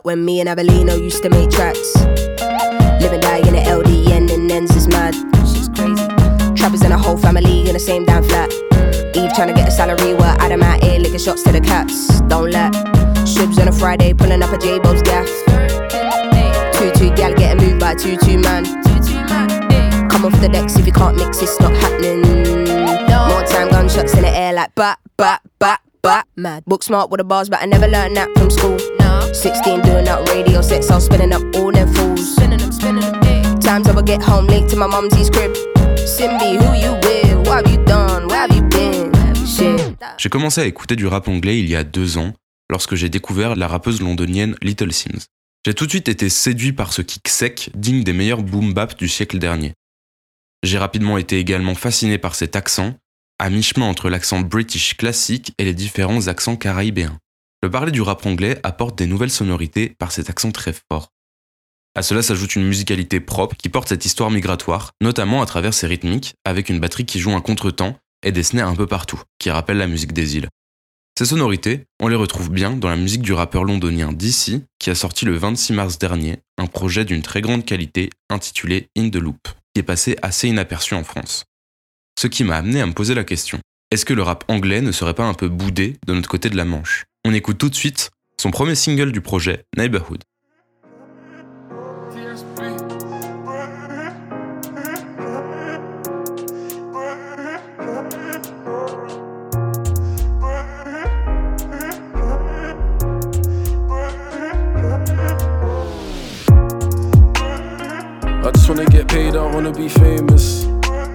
Back when me and Avelino used to make tracks. Live and die in the LDN and ends is mad. She's crazy. Trappers and a whole family in the same damn flat. Eve trying to get a salary, while Adam out here licking shots to the cats. Don't let. Shibs on a Friday, pulling up a J-Bo's gaff. Two-two gal getting moved by two-two man. Come off the decks if you can't mix, it's not happening. More time, gunshots in the air like bat, bat, bat. Mad. Book smart with the bars, but I never learned that from school. 16 doing out radio sets, I was spinning up all them fools. Spinning them, spinning them, Times I would get home late to my mumsy's crib. Simbi, who you with? What have you done? Where have you been? Shit. J'ai commencé à écouter du rap anglais il y a deux ans, lorsque j'ai découvert la rappeuse londonienne Little Sims. J'ai tout de suite été séduit par ce kick sec, digne des meilleurs boom bap du siècle dernier. J'ai rapidement été également fasciné par cet accent, à mi-chemin entre l'accent british classique et les différents accents caribéens. Le parler du rap anglais apporte des nouvelles sonorités par cet accent très fort. À cela s'ajoute une musicalité propre qui porte cette histoire migratoire, notamment à travers ses rythmiques, avec une batterie qui joue un contretemps et des snares un peu partout, qui rappellent la musique des îles. Ces sonorités, on les retrouve bien dans la musique du rappeur londonien DC, qui a sorti le 26 mars dernier un projet d'une très grande qualité intitulé In the Loop, qui est passé assez inaperçu en France. Ce qui m'a amené à me poser la question, est-ce que le rap anglais ne serait pas un peu boudé de notre côté de la Manche? On écoute tout de suite son premier single du projet, Neighborhood.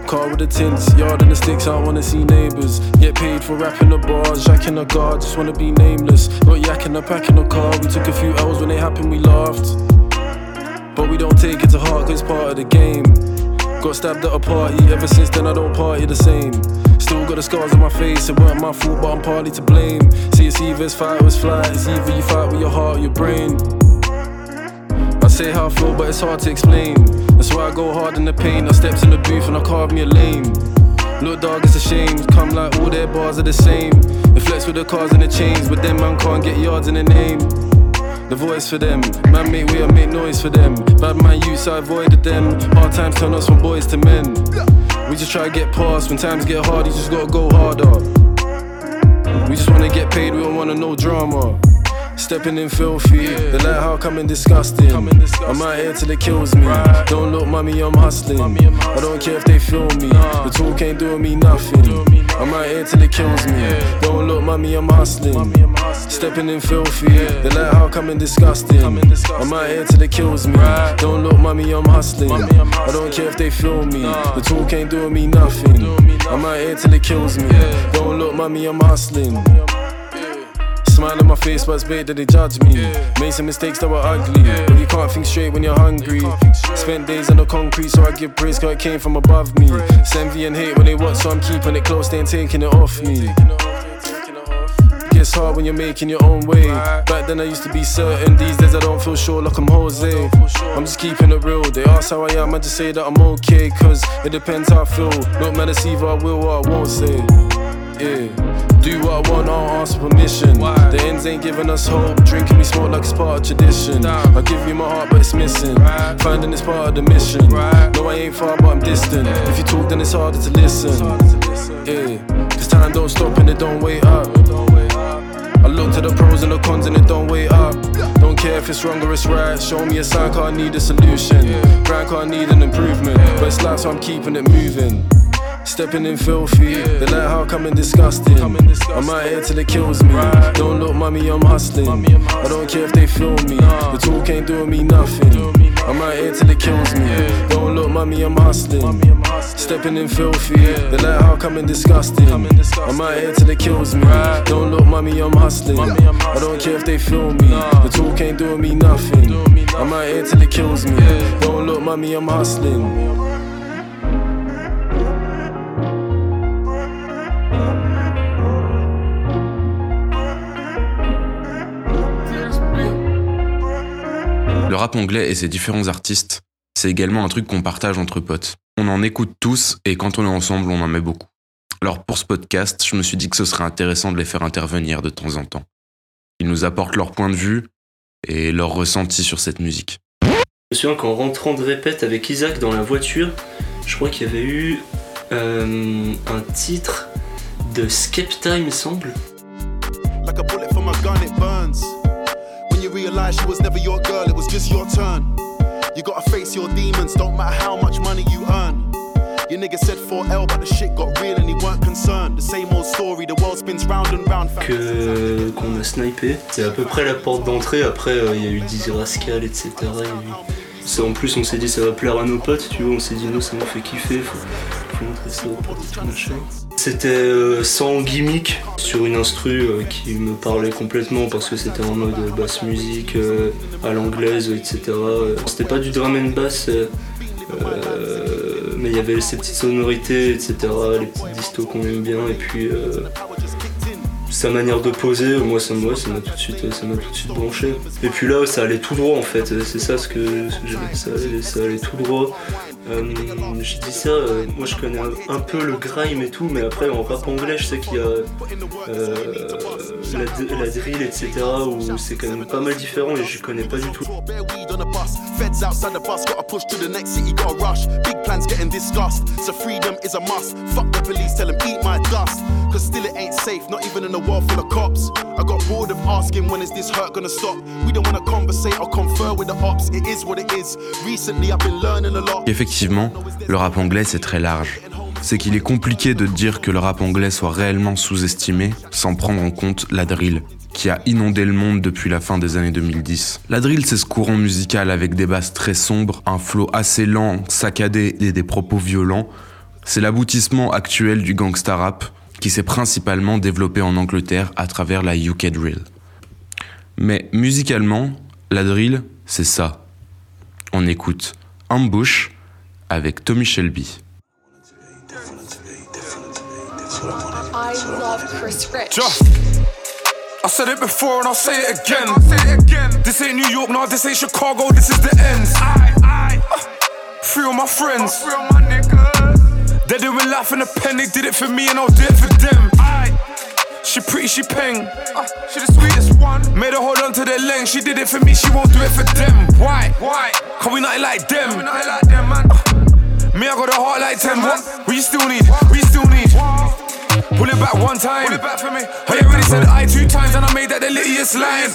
Car with the tints, yard and the sticks, I wanna see neighbours. Get paid for rapping the bars, jacking the guard, just wanna be nameless. Not yakking the pack in the car, we took a few L's when they happened, we laughed. But we don't take it to heart, cause it's part of the game. Got stabbed at a party, ever since then I don't party the same. Still got the scars on my face, it weren't my fault, but I'm partly to blame. See, it's either it's fight or it's flight, it's either you fight with your heart or your brain. I say how I feel, but it's hard to explain. That's why I go hard in the pain. I steps in the booth and I carve me a lane. Look, dog, it's a shame. Come like all their bars are the same. They flex with the cars and the chains, but them man can't get yards in the name. The voice for them, man make way, I make noise for them. Bad man use, I avoided them. Hard times turn us from boys to men. We just try to get past. When times get hard, you just gotta go harder. We just wanna get paid, we don't wanna no drama. Stepping in filthy, the light how coming disgusting. I'm out here till it kills me. Don't look, mummy, I'm hustling. I don't care if they feel me. The talk ain't doing me nothing. I'm out here till it kills me. Don't look, mummy, I'm hustling. Stepping in filthy, the light how coming disgusting. I'm out here till it kills me. Don't look, mummy, I'm hustling. I don't care if they feel me. The talk ain't doing me nothing. I'm out here till it kills me. Don't look, mummy, I'm hustling. Smile on my face, but it's bait that they judge me. Made some mistakes that were ugly, but you can't think straight when you're hungry. Spent days on the concrete, so I give praise cause it came from above me. It's envy and hate when they watch, so I'm keeping it close, they ain't taking it off me. Gets hard when you're making your own way. Back then I used to be certain, these days I don't feel sure like I'm Jose. I'm just keeping it real. They ask how I am, I just say that I'm okay, cause it depends how I feel. Look, man, it's I will or I won't say. Yeah. Do what I want, I don't ask for permission. The ends ain't giving us hope. Drinking we smoke like it's part of tradition. I give you my heart, but it's missing. Finding it's part of the mission. No, I ain't far, but I'm distant. If you talk, then it's harder to listen. Yeah. Cause time don't stop and it don't wait up. I look to the pros and the cons and it don't wait up. Don't care if it's wrong or it's right. Show me a sign, car need a solution. Brand car need an improvement. But it's life, so I'm keeping it moving. Stepping in filthy, the light how coming disgusting. I'm out here till it kills me. Don't look, mummy, I'm hustling. I don't care if they feel me. The talk ain't doing me nothing. I'm out here till it kills me. Yeah. Don't look, mummy, I'm hustling. Stepping in filthy, the light how coming disgusting. I'm out here till it kills me. Don't look, mummy, I'm hustling. I don't care if they feel me. The talk ain't doing me nothing. I'm out here till it kills me. Don't look, mummy, I'm hustling. Le rap anglais et ses différents artistes, c'est également un truc qu'on partage entre potes. On en écoute tous et quand on est ensemble, on en met beaucoup. Alors pour ce podcast, je me suis dit que ce serait intéressant de les faire intervenir de temps en temps. Ils nous apportent leur point de vue et leur ressenti sur cette musique. Je me souviens qu'en rentrant de répète avec Isaac dans la voiture, je crois qu'il y avait eu euh, un titre de Skepta, il me semble. Like a bullet from a gun, it burns. When you realize she was never your girl, it was just your turn. You gotta face your demons, don't matter how much money you earn. Your nigga said 4L, but the shit got real and he weren't concerned. The same old story, the world spins round and round. Que qu'on a snipé. C'est à peu près la porte d'entrée. Après, euh, il y a eu Dizzy Rascal, etc. En plus, on s'est dit ça va plaire à nos potes, tu vois. On s'est dit nous, ça nous fait kiffer. C'était euh, sans gimmick sur une instru euh, qui me parlait complètement parce que c'était en mode euh, basse musique à l'anglaise, etc. C'était pas du drum and bass. mais il y avait ces petites sonorités, etc., les petites distos qu'on aime bien, et puis sa manière de poser, moi ça moi, ça m'a tout de suite, m'a tout de suite branché. Et puis là, ça allait tout droit en fait. C'est ça ce que ça, ça allait tout droit. Euh, je dis ça, euh, moi je connais un, peu le grime et tout, mais après en rap anglais, je sais qu'il y a euh, la, la drill, etc., où c'est quand même pas mal différent et je connais pas du tout. Bare weed on a bus. Feds outside the bus, gotta push to the next city, gotta rush. Big plans getting discussed, so freedom is a must. Fuck the police, tell them eat my dust. Cause still it ain't safe, not even in a world full of cops. I got bored of asking when is this hurt gonna stop. We don't wanna conversate or confer with the ops, it is what it is. Recently I've been learning a lot. Effectivement, le rap anglais c'est très large. C'est qu'il est compliqué de dire que le rap anglais soit réellement sous-estimé sans prendre en compte la drill, qui a inondé le monde depuis la fin des années 2010. La drill c'est ce courant musical avec des basses très sombres, un flow assez lent, saccadé et des propos violents. C'est l'aboutissement actuel du gangsta rap qui s'est principalement développé en Angleterre à travers la UK drill. Mais musicalement, la drill, c'est ça. On écoute Ambush avec Tommy Shelby. I love Chris Rich. I said it before and I'll say it again. Say it again. This ain't New York, no, this ain't Chicago, this is the ends. I, I, Free all my friends. Free all my niggas. They doing life in a pen, they did it for me and I'll do it for them. I, she pretty, she peng. Uh, she the sweetest one. Made her hold on to their length. She did it for me, she won't do it for them. Why? Why? Cause we not like them. We not like them, man. Me, I got a heart like 10. What? What you still need? we still need? Pull it back one time. Pull it back for me. I already said I two times and I made that the littiest line.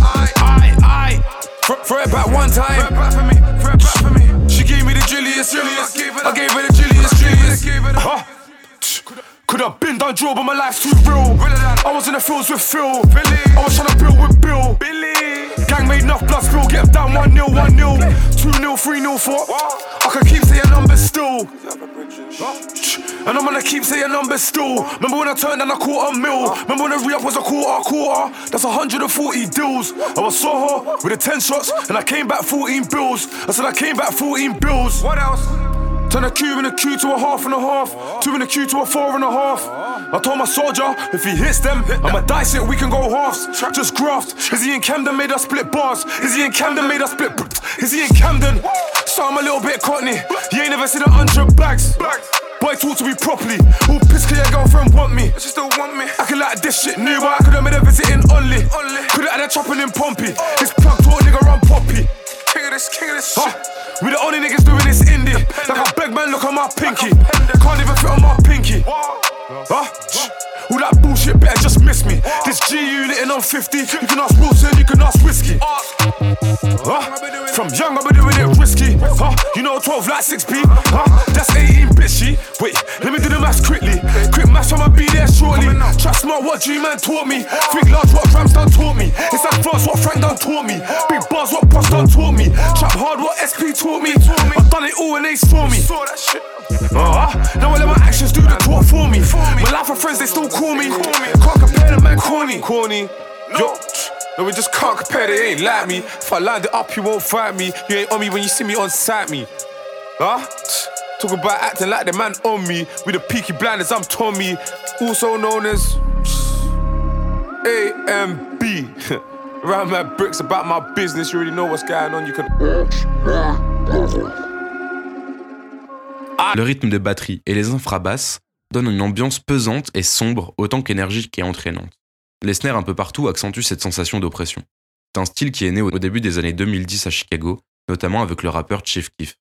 I, I, throw, it back one time. Throw it back for me. Throw it back for me. She gave me the Julius. Julius. I gave her the Julius. Julius. Huh? Could have been done drill, but my life's too real. I was in the fields with Phil. I was trying to build with Bill. Gang made enough blood spill. Get down 1 0, 1 0. 2 0, 3 0, 4. I can keep saying numbers still. And I'm gonna keep saying numbers still. Remember when I turned down a quarter mil? Remember when the re up was a quarter, quarter? That's 140 deals. I was Soho with the 10 shots, and I came back 14 bills. I said I came back 14 bills. What else? Turn a cube in a Q to a half and a half. Two in a Q to a four and a half. I told my soldier, if he hits them, I'ma dice it, we can go halves. Just graft. Is he in Camden made us split bars? Is he in Camden made us split? Is he in Camden? So I'm a little bit cockney. You ain't never seen a hundred bags. Boy, talk to me properly. Who piss can your girlfriend want me? She still want me. I can like this shit new, but I could've made a visit in Only. Could've had a chopping in Pompey. This plug to a nigga run poppy. King of this, king of this huh? We the only niggas doing this indie. Like a beg man, look at my pinky. Can't even fit on my pinky. Huh? All that bullshit better just miss me. This G unit and I'm 50. You can ask Wilson, you can ask Whiskey. Huh? From young, I've been doing it risky. Huh? You know 12 like 6p. Huh? That's 18 bitchy. Wait, let me do the maths quickly. Quick maths, I'ma be there shortly. Trust smart what G man taught me. Think large what Rams done taught me. It's advanced what Frank done taught me. Big bars what Boss done taught me. Trap hard what SP taught me. I've done it all and they saw me. Uh-huh. Now I let my actions do the talk for me. My life of friends, they still call me. Can't compare the man corny. Corny. Yo. No, we just can't compare, they ain't like me. If I lined it up, you won't fight me. You ain't on me when you see me on sight me. Huh? Talk about acting like the man on me. With the peaky blinders, I'm Tommy. Also known as AMB. My bricks about my business, you know what's going on. You can. Le rythme des batteries et les infrabasses donnent une ambiance pesante et sombre autant qu'énergique et entraînante. Les snares un peu partout accentuent cette sensation d'oppression. C'est un style qui est né au début des années 2010 à Chicago, notamment avec le rappeur Chief Keef.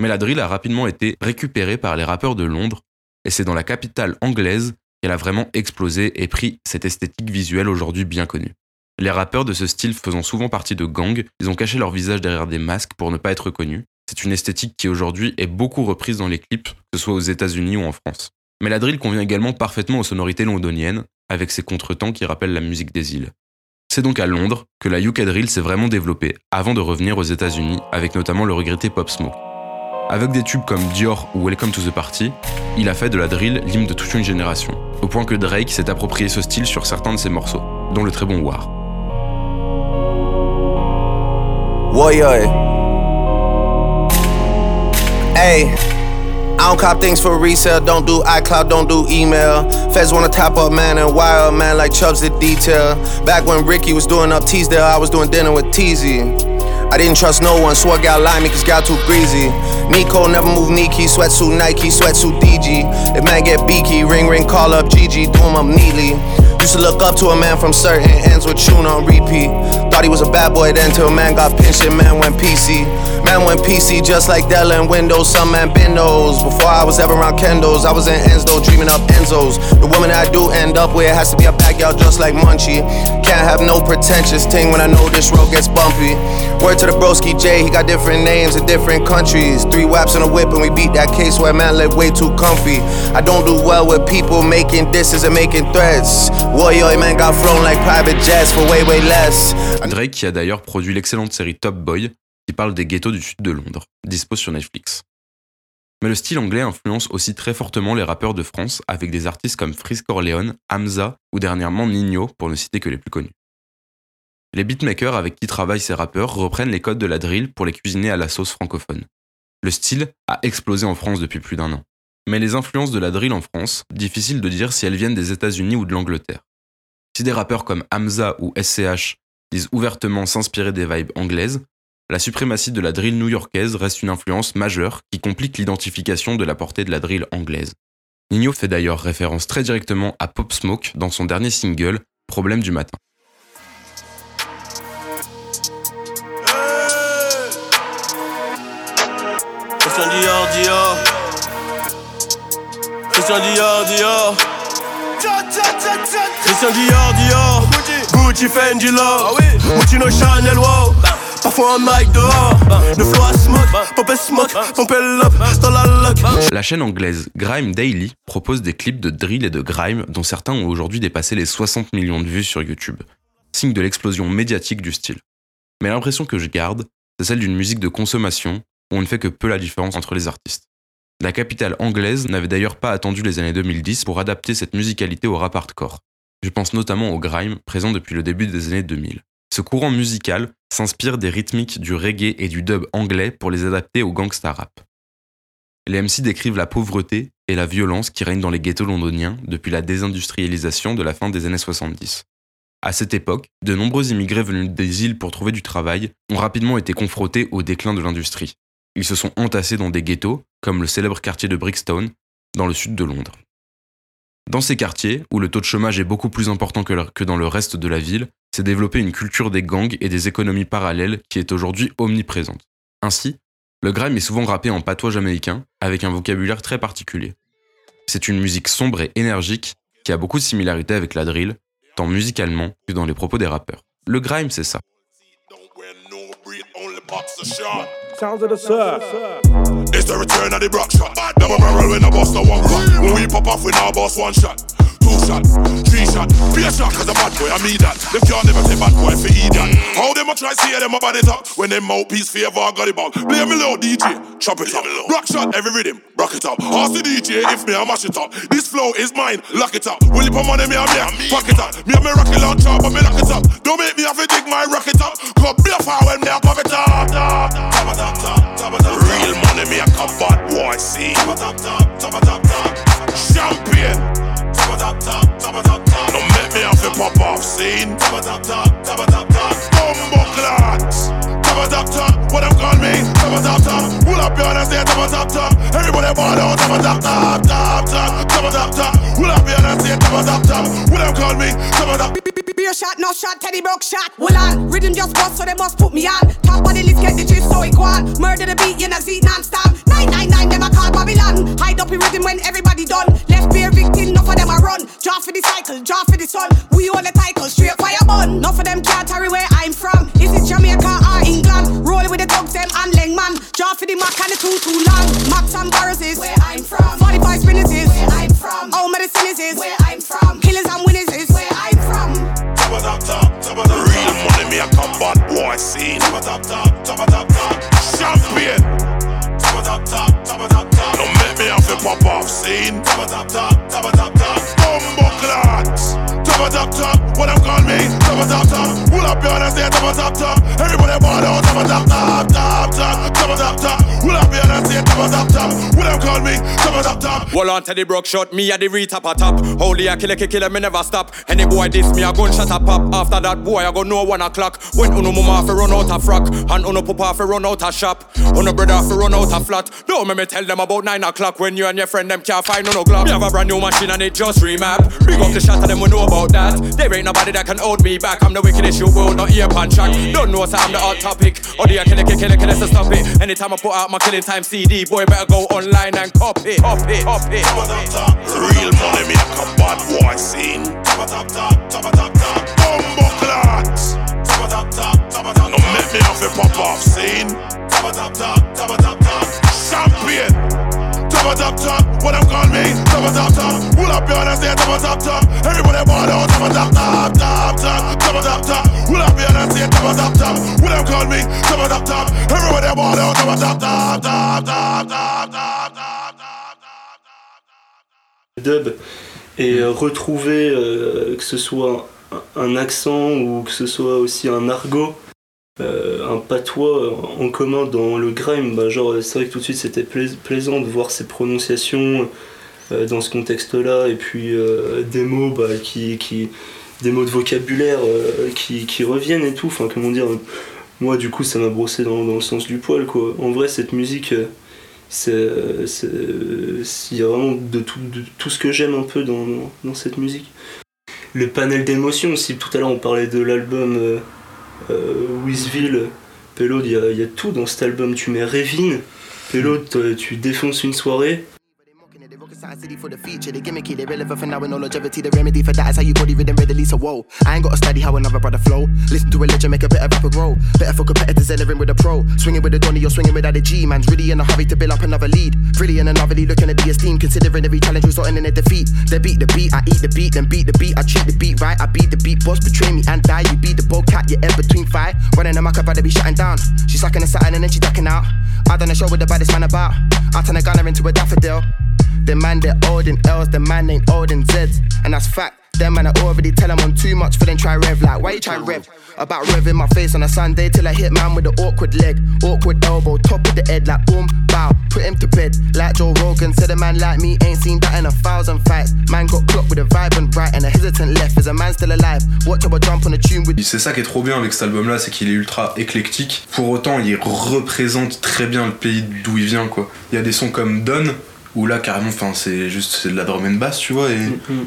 Mais la drill a rapidement été récupérée par les rappeurs de Londres, et c'est dans la capitale anglaise qu'elle a vraiment explosé et pris cette esthétique visuelle aujourd'hui bien connue. Les rappeurs de ce style faisant souvent partie de gangs, ils ont caché leur visage derrière des masques pour ne pas être connus. C'est une esthétique qui aujourd'hui est beaucoup reprise dans les clips, que ce soit aux États-Unis ou en France. Mais la drill convient également parfaitement aux sonorités londoniennes, avec ses contretemps qui rappellent la musique des îles. C'est donc à Londres que la UK drill s'est vraiment développée, avant de revenir aux États-Unis, avec notamment le regretté Pop Smoke. Avec des tubes comme Dior ou Welcome to the Party, il a fait de la drill l'hymne de toute une génération, au point que Drake s'est approprié ce style sur certains de ses morceaux, dont le très bon War. Hey. I don't cop things for resale, don't do iCloud, don't do email. Feds wanna top up man and wire man like Chubbs did detail. Back when Ricky was doing up Teasdale, I was doing dinner with Teasy. I didn't trust no one, I got limey cause got too greasy. Nico never move Nike, sweatsuit Nike, sweatsuit DG. If man get beaky, ring ring, call up GG, do him up neatly. Used to look up to a man from certain ends with tune on repeat. Thought he was a bad boy then till a man got pinched and man went PC. Man went PC just like Dell and Windows, some man bindos. Before I was ever around Kendos, I was in Enzo dreaming up Enzos. The woman I do end up with has to be a girl just like Munchie. Can't have no pretentious thing when I know this road gets bumpy. Word to the broski J, he got different names in different countries. Three waps on a whip and we beat that case where man live way too comfy. I don't do well with people making disses and making threats. Man got flown like private jets for way way less. Drake qui a d'ailleurs produit l'excellente série Top Boy qui parle des ghettos du sud de Londres, dispose sur Netflix. Mais le style anglais influence aussi très fortement les rappeurs de France avec des artistes comme Frisk Corleone, Hamza ou dernièrement Nino pour ne citer que les plus connus. Les beatmakers avec qui travaillent ces rappeurs reprennent les codes de la drill pour les cuisiner à la sauce francophone. Le style a explosé en France depuis plus d'un an. Mais les influences de la drill en France, difficile de dire si elles viennent des États-Unis ou de l'Angleterre. Si des rappeurs comme Hamza ou SCH disent ouvertement s'inspirer des vibes anglaises, la suprématie de la drill new-yorkaise reste une influence majeure qui complique l'identification de la portée de la drill anglaise. Nino fait d'ailleurs référence très directement à Pop Smoke dans son dernier single, Problème du matin. Christian Dior, Dior. Christian Dior, Dior. Gucci, Fendi, Love. Gucci, no Chanel, wow. Parfois un mic dehors. Le flow à smoke, pompe smoke, pompe up dans la lock. La chaîne anglaise Grime Daily propose des clips de drill et de grime dont certains ont aujourd'hui dépassé les 60 millions de vues sur YouTube. Signe de l'explosion médiatique du style. Mais l'impression que je garde, c'est celle d'une musique de consommation où on ne fait que peu la différence entre les artistes. La capitale anglaise n'avait d'ailleurs pas attendu les années 2010 pour adapter cette musicalité au rap hardcore. Je pense notamment au grime, présent depuis le début des années 2000. Ce courant musical s'inspire des rythmiques du reggae et du dub anglais pour les adapter au gangsta rap. Les MC décrivent la pauvreté et la violence qui règnent dans les ghettos londoniens depuis la désindustrialisation de la fin des années 70. À cette époque, de nombreux immigrés venus des îles pour trouver du travail ont rapidement été confrontés au déclin de l'industrie. Ils se sont entassés dans des ghettos, comme le célèbre quartier de Brixton, dans le sud de Londres. Dans ces quartiers, où le taux de chômage est beaucoup plus important que dans le reste de la ville, s'est développée une culture des gangs et des économies parallèles qui est aujourd'hui omniprésente. Ainsi, le grime est souvent rappé en patois jamaïcain, avec un vocabulaire très particulier. C'est une musique sombre et énergique qui a beaucoup de similarités avec la drill, tant musicalement que dans les propos des rappeurs. Le grime, c'est ça. Sounds of the surf. It's the return of the rock shot. Double barrel when I bust the one cut. When we pop off, we now bust one shot. Two shot, three shot, be a shot, cause a bad boy, I mean that. Them can't never say bad boy for idiot. How them a try see them about it up when them mouthpiece favor got it back. Play me low, DJ, chop it up. Rock shot, every rhythm, rock it up. Ask the DJ if me, I mash it up. This flow is mine, lock it up. Will you put money, me, I me, fuck it up. Me, I me rocket launcher, but me lock it up. Don't make me have to dig my rocket up. Come be a power when me, I pop it up. Real money make a bad boy see. Champion. Don't make me have to pop off scene. Bumbo clot. What them call me? Who up your hands, say top of top top. Everybody ball out, top of top top top top top of top top. Pull up your hands, say top of top top. Will them call me top of top? Beer shot, no shot, Teddy broke shot. Well on, rhythm just bust, so they must put me on. Top of the list, get the gist, so on. Murder the beat, you know, see non-stop. 999, them a call Babylon. Hide up in rhythm when everybody done. Left beer victim, enough of them a run. Draw for the cycle, draw for the sun. We own the title, straight fire bun. Enough of them can't carry where I'm from. Is it Jamaica or England? Rolling with the dogs, them and Lengman. Draw for the Mac and the too too long. Max and Barres is where I'm from. 45 spinners is where I'm from. All medicine is is where I'm from. Killers and winners is where I'm from. Top of top top, top of top. Real money, me a combat boy scene. Top of top top, top of top top. Champion. Top of top top, top of top top. Don't make me have to pop off scene. Top of top top, top of top top. Bumbo clots. Top of top top, what them call me? Top of top top. Pull up your hands, say top of top top. Everybody ball out. Top of top top, top top, top of top top. Pull up your hands, say top of top top. What them call me? Top of top top. Wall on Teddy Brook shot, me at the re-top a top. Holy I kill a killer, me never stop. Any boy diss me, a gunshot a pop. After that boy, I go know one o'clock. When uno mama fi run out a frock, and uno papa fi run out a shop. Uno brother fi run out a flat. Don't make me tell them about nine o'clock when you and your friend them can't find no glock. Me have a brand new machine and it just remap. Big up the shot of them, we know about that. There ain't nobody that can hold me back. I'm the wickedest you will not ear pan track. Don't know so I'm the hot topic. Or the killer, killer, killer, killer, so stop it. Anytime I put out my killing time CD, boy better go online and copy, copy, copy. Top of top top. Real money, me a combat boy scene. Top of top top, top of top top. Bumbo clots. Top of top top, top of top top. Don't make me have to pop off scene. Top of top top, top of top top. Champion. Dub et euh, retrouver euh, que ce soit un accent ou que ce soit aussi un argot, euh, un patois en commun dans le grime, bah, genre c'est vrai que tout de suite c'était plais- plaisant de voir ces prononciations euh, dans ce contexte-là et puis euh, des mots bah, qui, qui des mots de vocabulaire qui, qui reviennent et tout. Enfin comment dire, moi du coup ça m'a brossé dans, dans le sens du poil quoi. En vrai cette musique c'est il y a vraiment de tout, de tout ce que j'aime un peu dans, dans, cette musique le panel d'émotions aussi tout à l'heure on parlait de l'album Wizville Pello il y, a- tout dans cet album. Tu mets Revin. Pello t- tu défonces une soirée City for the feature, they gimmicky, they relevant for now with no longevity. The remedy for that is how you body rhythm readily. So whoa, I ain't gotta study how another brother flow. Listen to religion, make a better rapper grow. Better for competitors entering with a pro. Swinging with a Donny, you're swinging without a G. Man's really in a hurry to build up another lead. Really in another lead, looking at the esteem, considering every challenge resulting in a defeat. They beat the beat, I eat the beat, then beat the beat. I treat the beat right, I beat the beat. Boss betray me and die. You be the bold cat, you're in between fight. Running amok, I'd rather be shutting down. She's sucking a satin and then she ducking out. I done a show with the baddest man about. I turn a gunner into a daffodil. The man they're old in L's, the man ain't old in Z's. And that's fact. Them man I already tell them I'm too much for them try rev. Like, why you try rev? About revving my face on a Sunday till I hit man with the awkward leg, awkward elbow, top of the head, like boom, bow, put him to bed. Like Joe Rogan said, a man like me ain't seen that in a thousand fights. Man got clocked with a vibrant right and a hesitant left. Is a man still alive? Watch how I jump on a tune with. C'est ça qui est trop bien avec cet album-là, c'est qu'il est ultra éclectique. Pour autant, il représente très bien le pays d'où il vient, quoi. Il y a des sons comme Don, où là, carrément, enfin, c'est juste c'est de la drum and bass, tu vois, et... Yeah,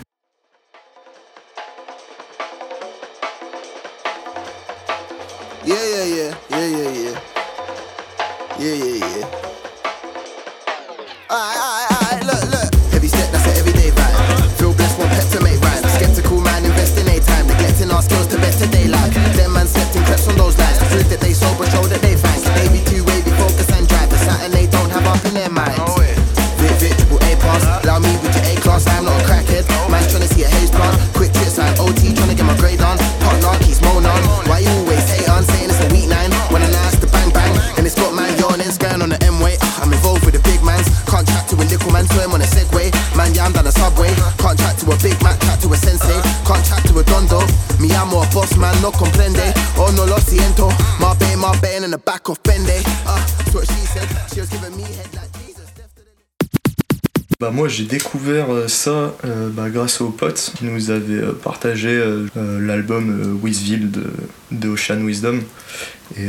j'ai découvert ça bah, grâce aux potes qui nous avaient partagé l'album Wizville de, de Ocean Wisdom. Et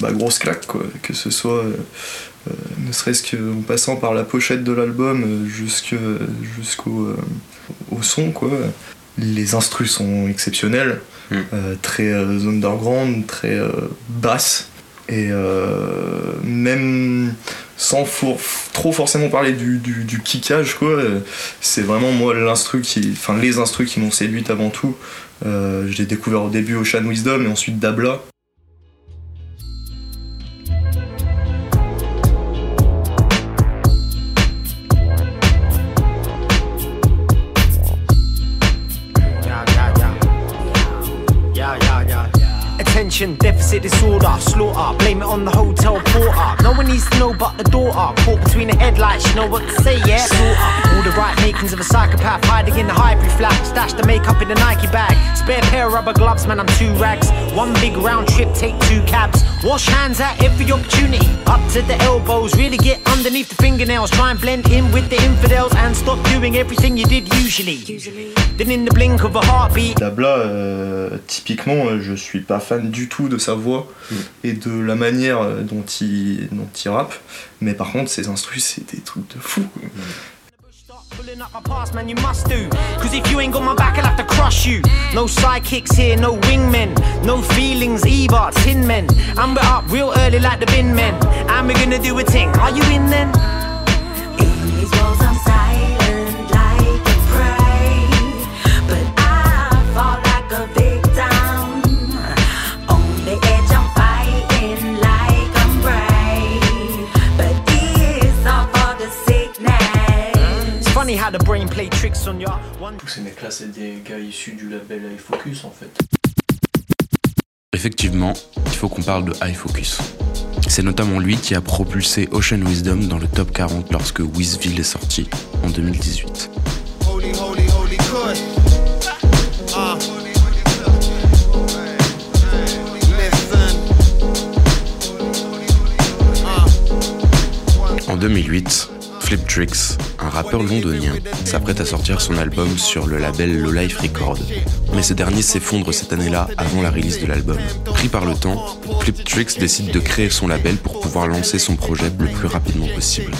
bah, grosse claque quoi, que ce soit ne serait-ce qu'en passant par la pochette de l'album jusqu'au au son quoi. Les instrus sont exceptionnels, hmm. très underground, très basse et euh, même sans trop forcément parler du, du, kickage, quoi, c'est vraiment moi l'instru qui. Enfin, les instrus qui m'ont séduite avant tout. Euh, j'ai découvert au début Ocean Wisdom et ensuite Dabla. Gloves, man, I'm two rags. One big round trip, take two cabs. Wash hands at every opportunity. Up to the elbows, really get underneath the fingernails. Try and blend in with the infidels and stop doing everything you did usually. Then in the blink of a heartbeat. Dabla, euh, typiquement, euh, je suis pas fan du tout de sa voix mm. et de la manière euh, dont il, dont il rappe. Mais par contre, ses instrus, c'est des trucs de fou. Mm. Pulling up my past, man, you must do. Cause if you ain't got my back, I'll have to crush you. No sidekicks here, no wingmen. No feelings either, tin men. And we're up real early like the bin men. And we're issus du label iFocus en fait. Effectivement, il faut qu'on parle de iFocus. C'est notamment lui qui a propulsé Ocean Wisdom dans le top 40 lorsque Wizville est sorti en 2018. En 2008, Flip Tricks, un rappeur londonien, s'apprête à sortir son album sur le label Low Life Record. Mais ce dernier s'effondre cette année-là avant la release de l'album. Pris par le temps, Flip Tricks décide de créer son label pour pouvoir lancer son projet le plus rapidement possible.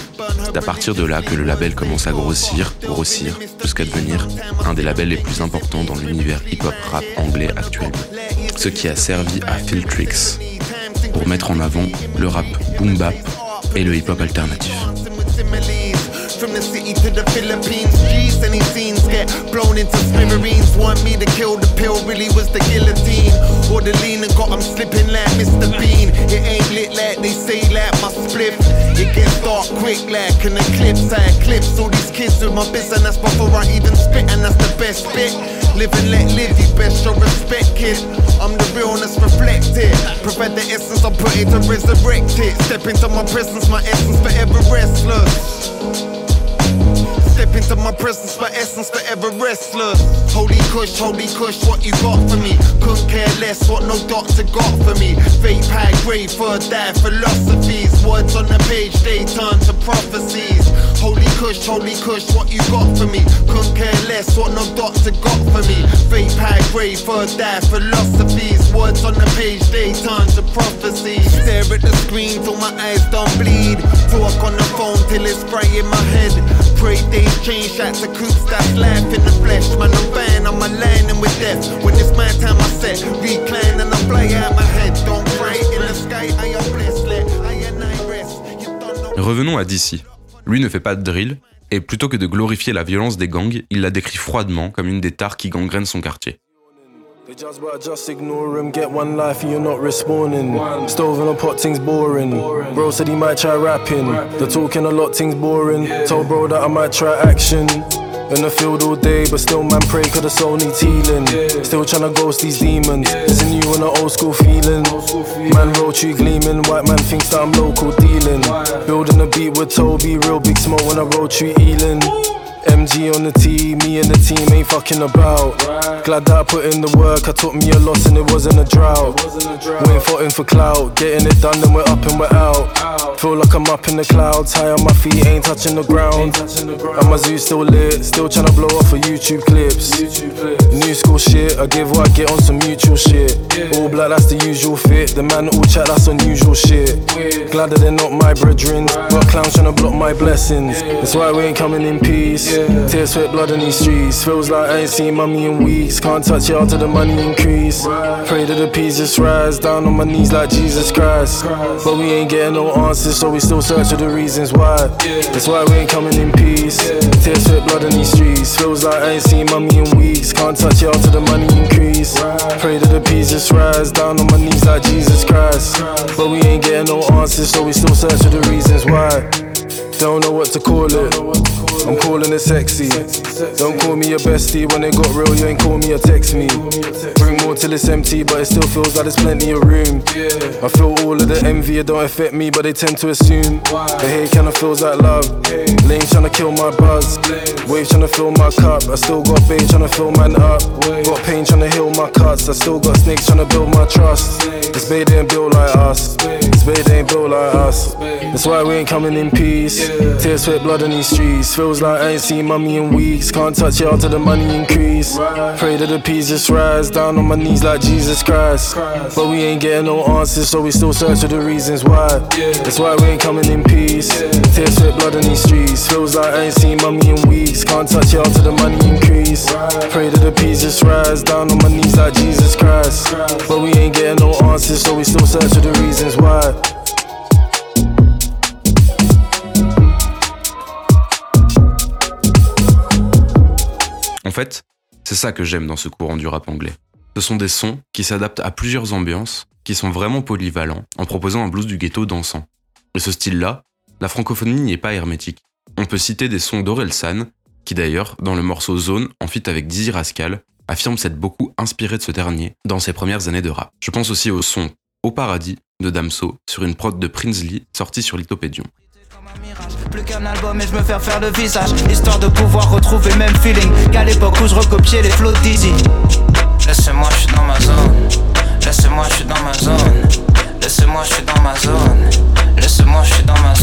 C'est à partir de là que le label commence à grossir, grossir, jusqu'à devenir un des labels les plus importants dans l'univers hip-hop rap anglais actuel. Ce qui a servi à Phil Tricks pour mettre en avant le rap boom bap et le hip-hop alternatif. From the city to the Philippines, G's any scenes get blown into smithereens. Want me to kill the pill, really was the guillotine. Or the lean and got them slipping like Mr. Bean. It ain't lit like they say, like my split. It gets dark quick like an eclipse. I eclipse all these kids with my business before I even spit, and that's the best bit. Live and let live, you best show respect, kid. I'm the realness reflected. Provide the essence, I put it to resurrect it. Step into my presence, my essence forever restless. Step into my presence, my essence forever restless. Holy kush, holy kush, what you got for me? Couldn't care less what no doctor got for me. Fake high grade for die philosophies. Words on the page, they turn to prophecies. Holy kush, holy kush, what you got for me? Couldn't care less what no doctor got for me. Fake high grade for die philosophies. Words on the page, they turn to prophecies. Stare at the screen till my eyes don't bleed. Talk on the phone till it's in my head. Pray they change shots of coops, that's life in the flesh. Man, I'm fine, I'm aligning with death. When it's my time, I set, recline and I fly out my head. Don't cry in the sky, I am blessed. I and I rest. Revenons à DC. Lui ne fait pas de drill, et plutôt que de glorifier la violence des gangs, il la décrit froidement comme une des tares qui gangrènent son quartier. In the field all day, but still man pray cause the soul needs healing. Still tryna ghost these demons. It's a new and an old school feeling. Man roll tree gleaming, white man thinks that I'm local dealing. Building a beat with Toby, real big smoke when I roll tree ealing. MG on the team, me and the team ain't fucking about. Glad that I put in the work, I took me a loss and it wasn't a drought. We ain't fighting for clout, getting it done, then we're up and we're out. Feel like I'm up in the clouds, high on my feet, ain't touching the ground. And my zoo still lit, still trying to blow off for YouTube clips. New school shit, I give what I get on some mutual shit. All black, that's the usual fit. The man all chat, that's unusual shit. Glad that they're not my brethren. Got clowns trying to block my blessings. That's why we ain't coming in peace. Tears, sweat, blood in these streets. Feels like I ain't seen mummy in weeks. Can't touch out till the money increase. Pray that the peas just rise. Down on my knees like Jesus Christ. But we ain't getting no answers, so we still search for the reasons why. That's why we ain't coming in peace. Tears, sweat, blood in these streets. Feels like I ain't seen mummy in weeks. Can't touch y'all till the money increase. Pray that the peas just rise. Down on my knees like Jesus Christ. But we ain't getting no answers, so we still search for the reasons why. Don't know what to call it. I'm calling it sexy. Don't call me a bestie when it got real. You ain't call me or text me. Bring more till it's empty, but it still feels like there's plenty of room. I feel all of the envy, it don't affect me, but they tend to assume. The hate kinda feels like love. Lane tryna kill my buzz. Wave tryna fill my cup. I still got babe tryna fill man up. Got pain tryna heal my cuts. I still got snakes tryna build my trust. This babe ain't built like us. This babe ain't built like us. That's why we ain't coming in peace. Tears, sweat, blood in these streets. Feels like I ain't seen mummy in weeks. Can't touch y'all till the money increase. Pray that the peas just rise. Down on my knees like Jesus Christ. But we ain't getting no answers, so we still search for the reasons why. That's why we ain't coming in peace. Tears, sweat, blood in these streets. Feels like I ain't seen mummy in weeks. Can't touch y'all till the money increase. Pray that the peas just rise. Down on my knees like Jesus Christ. But we ain't getting no answers, so we still search for the reasons why. En fait, c'est ça que j'aime dans ce courant du rap anglais. Ce sont des sons qui s'adaptent à plusieurs ambiances, qui sont vraiment polyvalents, en proposant un blues du ghetto dansant. Et ce style-là, la francophonie n'y est pas hermétique. On peut citer des sons d'Orelsan, qui d'ailleurs, dans le morceau Zone, en fit avec Dizzy Rascal, affirme s'être beaucoup inspiré de ce dernier dans ses premières années de rap. Je pense aussi au son Au Paradis de Damso sur une prod de Prinsley sortie sur Lithopédion. Plus qu'un album et je me faire faire le visage. Histoire de pouvoir retrouver le même feeling. Qu'à l'époque où je recopiais les flots d'Easy Laissez-moi, je suis dans ma zone. Laissez-moi, je suis dans ma zone Laissez-moi, je suis dans ma zone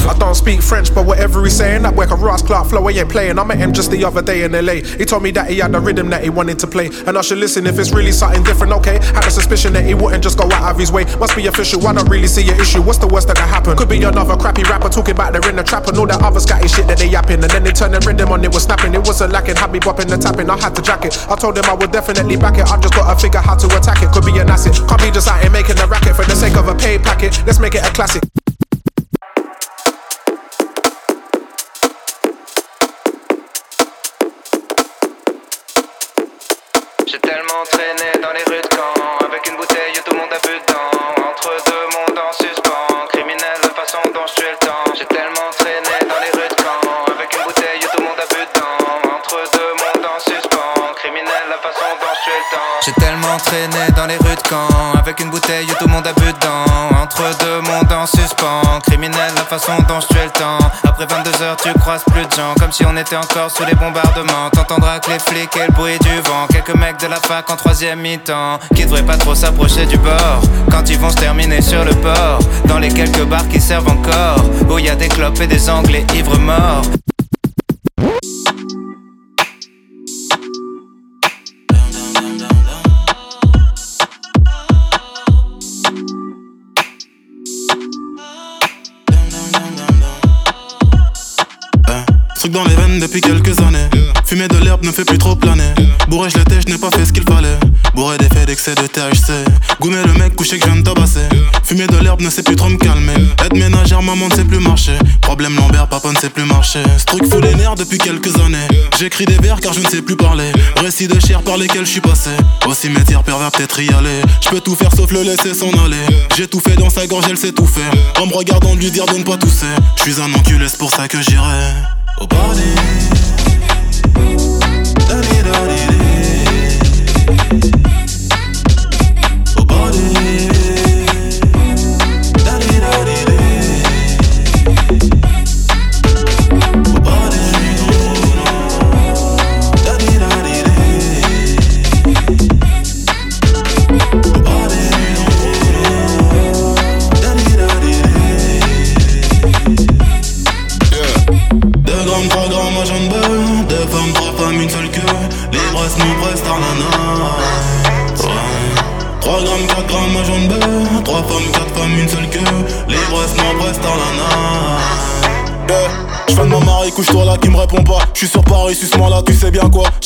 I don't speak French, but whatever he's saying, that work a Ross Clark flow, he ain't playing. I met him just the other day in LA. He told me that he had a rhythm that he wanted to play, and I should listen if it's really something different. Okay, had a suspicion that he wouldn't just go out of his way. Must be official. I don't really see an issue. What's the worst that could happen? Could be another crappy rapper talking about they're in the trap and all that other scatty shit that they yapping, and then they turn the rhythm on. It was snapping. It wasn't lacking. Had me bopping the tapping. I had to jack it. I told him I would definitely back it. I just gotta figure how to attack it. Could be an asset. Can't be just out here making a racket for the sake of a pay packet. Let's make it a classic. J'ai tellement traîné dans les rues de Caen Avec une bouteille tout le monde a bu J'ai tellement traîné dans les rues de Caen. Avec une bouteille tout le monde a bu dedans. Entre deux mondes en suspens. Criminel la façon dont je le temps. Après 22 heures tu croises plus de gens. Comme si on était encore sous les bombardements. T'entendras que les flics et le bruit du vent. Quelques mecs de la fac en troisième mi-temps. Qui devraient pas trop s'approcher du bord. Quand ils vont se terminer sur le port. Dans les quelques bars qui servent encore. Où y a des clopes et des anglais ivres morts Truc dans les veines depuis quelques années. Fumer de l'herbe ne fait plus trop planer. Bourré, je l'étais, je n'ai pas fait ce qu'il fallait. Bourré d'effets d'excès de THC. Goumer le mec couché que je viens de tabasser. Fumer de l'herbe ne sait plus trop me calmer. Aide ménagère, maman ne sait plus marcher. Problème Lambert, papa ne sait plus marcher. Ce truc fout les nerfs depuis quelques années. J'écris des vers car je ne sais plus parler. Récits de chair par lesquels je suis passé. Au cimetière, pervers, peut-être y aller. Je peux tout faire sauf le laisser s'en aller. J'ai tout fait dans sa gorge, elle sait tout faire. En me regardant lui dire de ne pas tousser. Je suis un enculé, c'est pour ça que j'irai. Au bordel. laisse-moi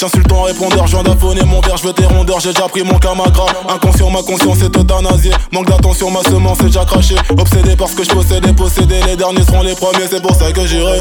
J'insulte ton répondeur, je viens d'affonner mon verre, je veux tes rondeurs, j'ai déjà pris mon camagra. Inconscient, ma conscience est euthanasiée. Manque d'attention, ma semence est déjà crachée. Obsédé parce que je possède et possédé, les derniers seront les premiers, c'est pour ça que j'irai.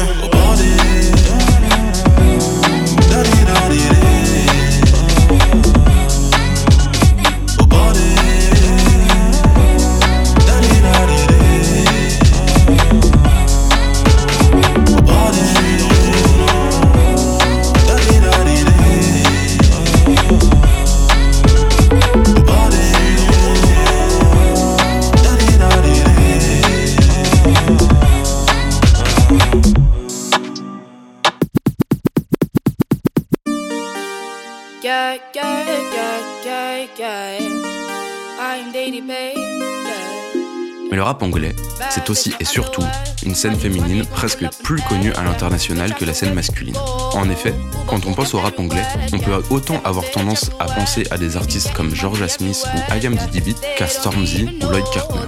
Le rap anglais, c'est aussi et surtout une scène féminine presque plus connue à l'international que la scène masculine. En effet, quand on pense au rap anglais, on peut autant avoir tendance à penser à des artistes comme Georgia Smith ou I Am DDB qu'à Stormzy ou Lloyd Carter.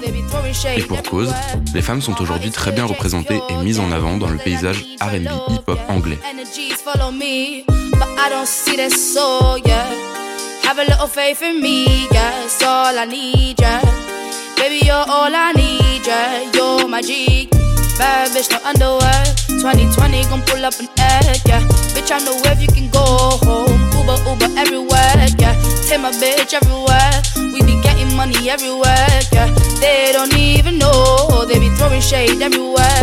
Et pour cause, les femmes sont aujourd'hui très bien représentées et mises en avant dans le paysage R&B hip-hop anglais. Baby, you're all I need, yeah. You're my G. Bad bitch, no underwear. 2020 gon' pull up an egg, yeah. Bitch, I know where you can go home. Uber, Uber everywhere, yeah. Take my bitch everywhere. We be getting money everywhere, yeah. They don't even know. They be throwing shade everywhere.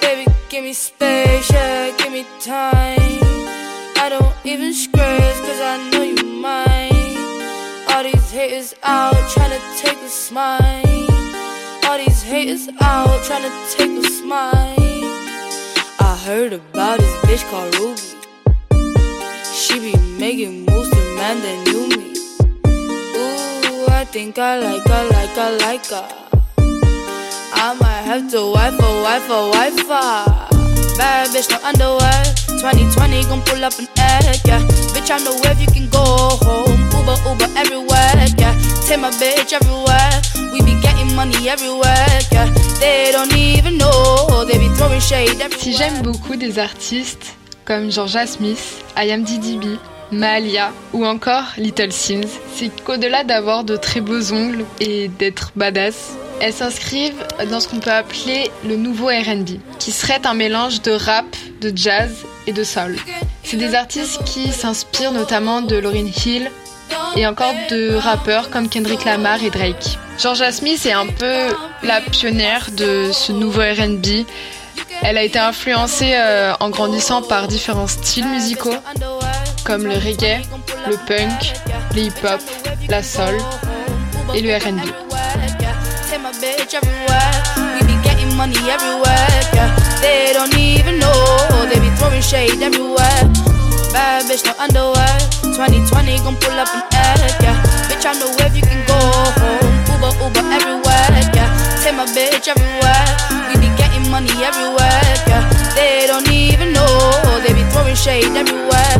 Baby, give me space, yeah. Give me time. I don't even scratch, cause I know you mine. Haters out trying to take a smile. All these haters out trying to take a smile. I heard about this bitch called Ruby. She be making moves to man that knew me. Ooh, I think I like her, like her, like her. I might have to wife her, wife her, wife her. Bad bitch, no underwear. 2020 gon' pull up an egg, yeah. Bitch, I know where you can go. Everywhere, bitch everywhere. We be getting money everywhere. They don't even know. They be throwing. Si j'aime beaucoup des artistes comme Georgia Smith, Ayam DDB, Mahalia ou encore Little Sims, c'est qu'au-delà d'avoir de très beaux ongles et d'être badass, elles s'inscrivent dans ce qu'on peut appeler le nouveau RB, qui serait un mélange de rap, de jazz et de soul. C'est des artistes qui s'inspirent notamment de Lauryn Hill et encore de rappeurs comme Kendrick Lamar et Drake. Georgia Smith est un peu la pionnière de ce nouveau RB. Elle a été influencée euh, en grandissant par différents styles musicaux comme le reggae, le punk, le hip-hop, la soul et le RB. My bitch everywhere. We be getting money everywhere. Yeah. They don't even know. They be throwing shade everywhere. Bad bitch, no underwear. 2020 gon' pull up an egg. Yeah. Bitch, I know if you can go home. Uber, Uber everywhere. Yeah. Take my bitch everywhere. We be getting money everywhere. Yeah. They don't even know. They be throwing shade everywhere.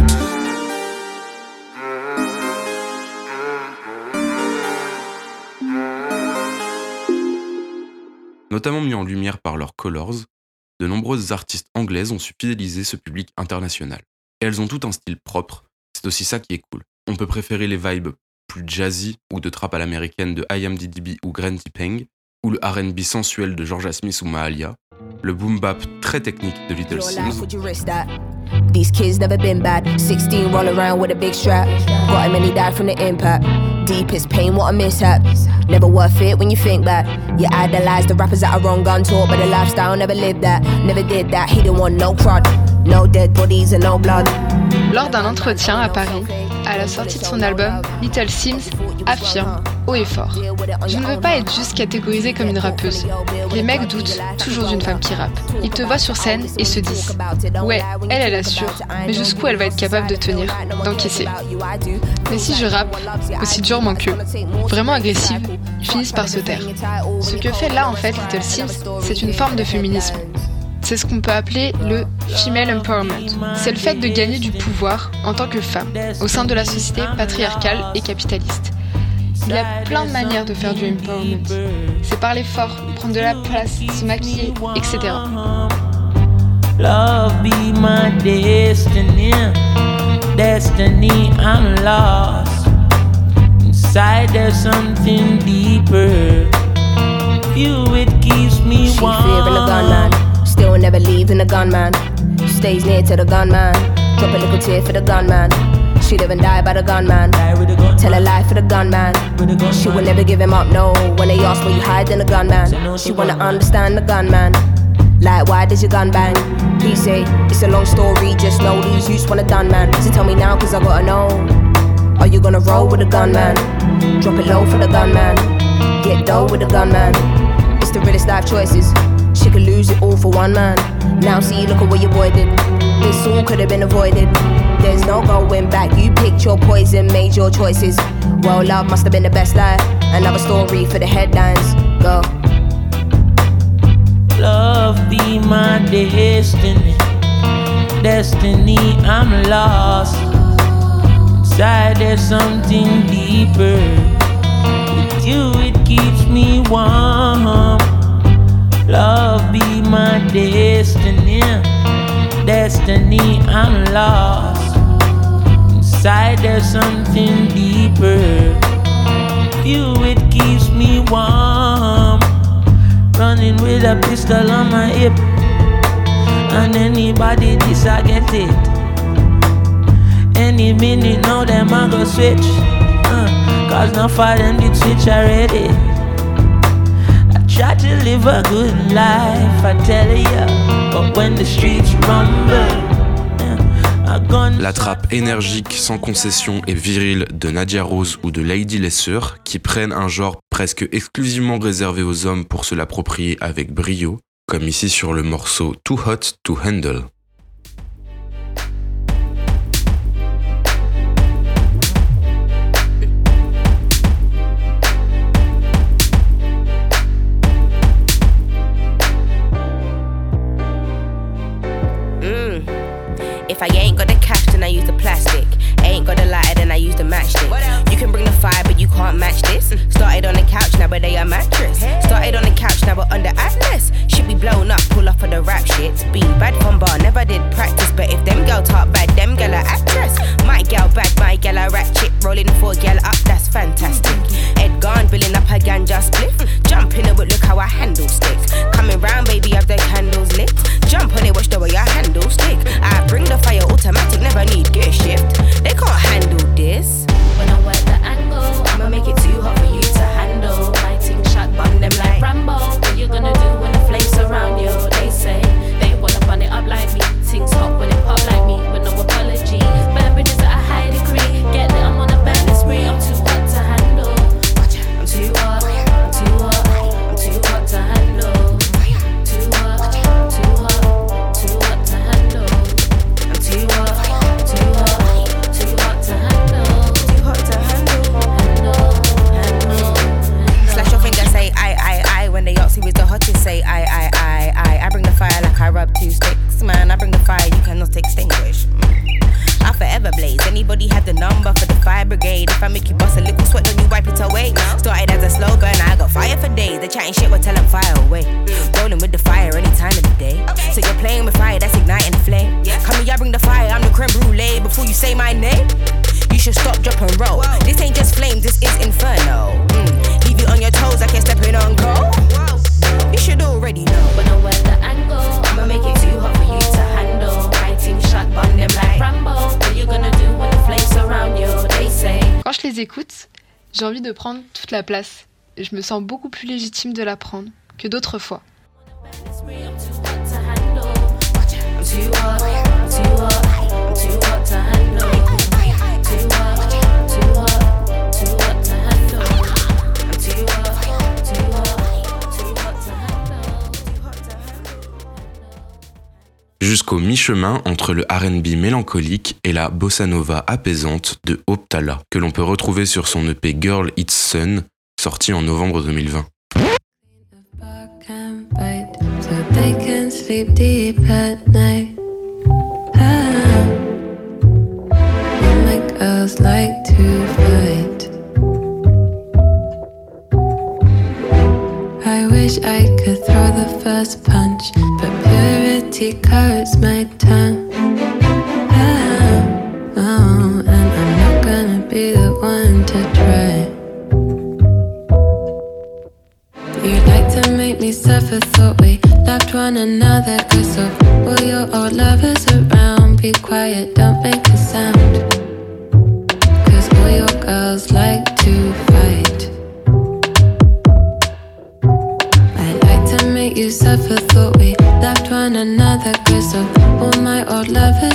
Notamment mis en lumière par leurs colors, de nombreuses artistes anglaises ont su fidéliser ce public international. Et elles ont tout un style propre, c'est aussi ça qui est cool. On peut préférer les vibes plus jazzy ou de trap à l'américaine de IMDDB ou Granty Peng, ou le RB sensuel de Georgia Smith ou Mahalia, le boom bap très technique de Little Sims. These kids never been bad. 16 roll around with a big strap. Got him and he died from the impact. Deepest pain, what a mishap. Never worth it when you think back. You idolize the rappers that are wrong gun talk, but the lifestyle never lived that. Never did that. He didn't want no crud. Lors d'un entretien à Paris, à la sortie de son album, Little Sims affirme haut et fort Je ne veux pas être juste catégorisée comme une rappeuse. Les mecs doutent toujours d'une femme qui rappe. Ils te voient sur scène et se disent Ouais, elle, elle assure, mais jusqu'où elle va être capable de tenir, d'encaisser? Mais si je rappe, aussi durement qu'eux, vraiment agressive, ils finissent par se taire. Ce que fait là en fait Little Sims, c'est une forme de féminisme. C'est ce qu'on peut appeler le female empowerment. C'est le fait de gagner du pouvoir en tant que femme au sein de la société patriarcale et capitaliste. Il y a plein de manières de faire du empowerment. C'est parler fort, prendre de la place, se maquiller, etc. Love be my destiny. Destiny, I'm lost. Inside there's something deeper. You, it keeps me She warm. Still never leaving the gunman. Stays near to the gunman, drop a little tear for the gunman. She live and die by the gunman. Tell a lie for the gunman. She will never give him up, no. When they ask where you hide in the gunman, she wanna understand the gunman. Like, why did your gun bang? He say, it's a long story, just know these youths wanna done, man. So tell me now, cause I gotta know. Are you gonna roll with the gunman? Drop it low for the gunman. Get dough with the gunman. It's the realest life choices. She could lose it all for one man. Now see, look at what your boy did. This all could have been avoided. There's no going back. You picked your poison, made your choices. Well, love must have been the best life. Another story for the headlines. Go. Love be my destiny. Destiny, I'm lost. Inside there's something deeper. With you, it keeps me warm. Love be my destiny. Destiny, I'm lost. Inside there's something deeper. You, it keeps me warm. Running with a pistol on my hip. And anybody this I get it. Any minute now them I go switch. Uh, Cause no for them did switch already. La trappe énergique, sans concession et virile de Nadia Rose ou de Lady Lesser, qui prennent un genre presque exclusivement réservé aux hommes pour se l'approprier avec brio, comme ici sur le morceau Too Hot to Handle. Got the lighter, then I use the matchstick. You can bring the fire, but you can't match this. Started on the couch, now we're a mattress. Started on the couch, now we're under Atlas. Should be blown up, pull up for the rap shit. Been bad from bar, never did practice. But if them girl talk bad, them gal are actress. My gal bad, my gal a ratchet. Rolling four gal up, that's fantastic. Ed gone, billing up her ganja spliff. Jump in it, but look how I handle la place. Et je me sens beaucoup plus légitime de la prendre que d'autres fois. I'm too hot, I'm too hot, I'm too hot to handle. Too hot, too hot, too hot to handle. I'm too hot, too hot, too hot to handle. Jusqu'au mi-chemin entre le RB mélancolique et la bossa nova apaisante de Optala, que l'on peut retrouver sur son EP Girl It's Sun, sorti en novembre 2020. Ah, ah. I wish I could throw the first punch, but purity covers my tongue. To make suffer, thought we loved one another. Cause of all your old lovers around, be quiet, don't make a sound. Cause all your girls like to fight. I like to make you suffer, thought we loved one another. Cause of all my old lovers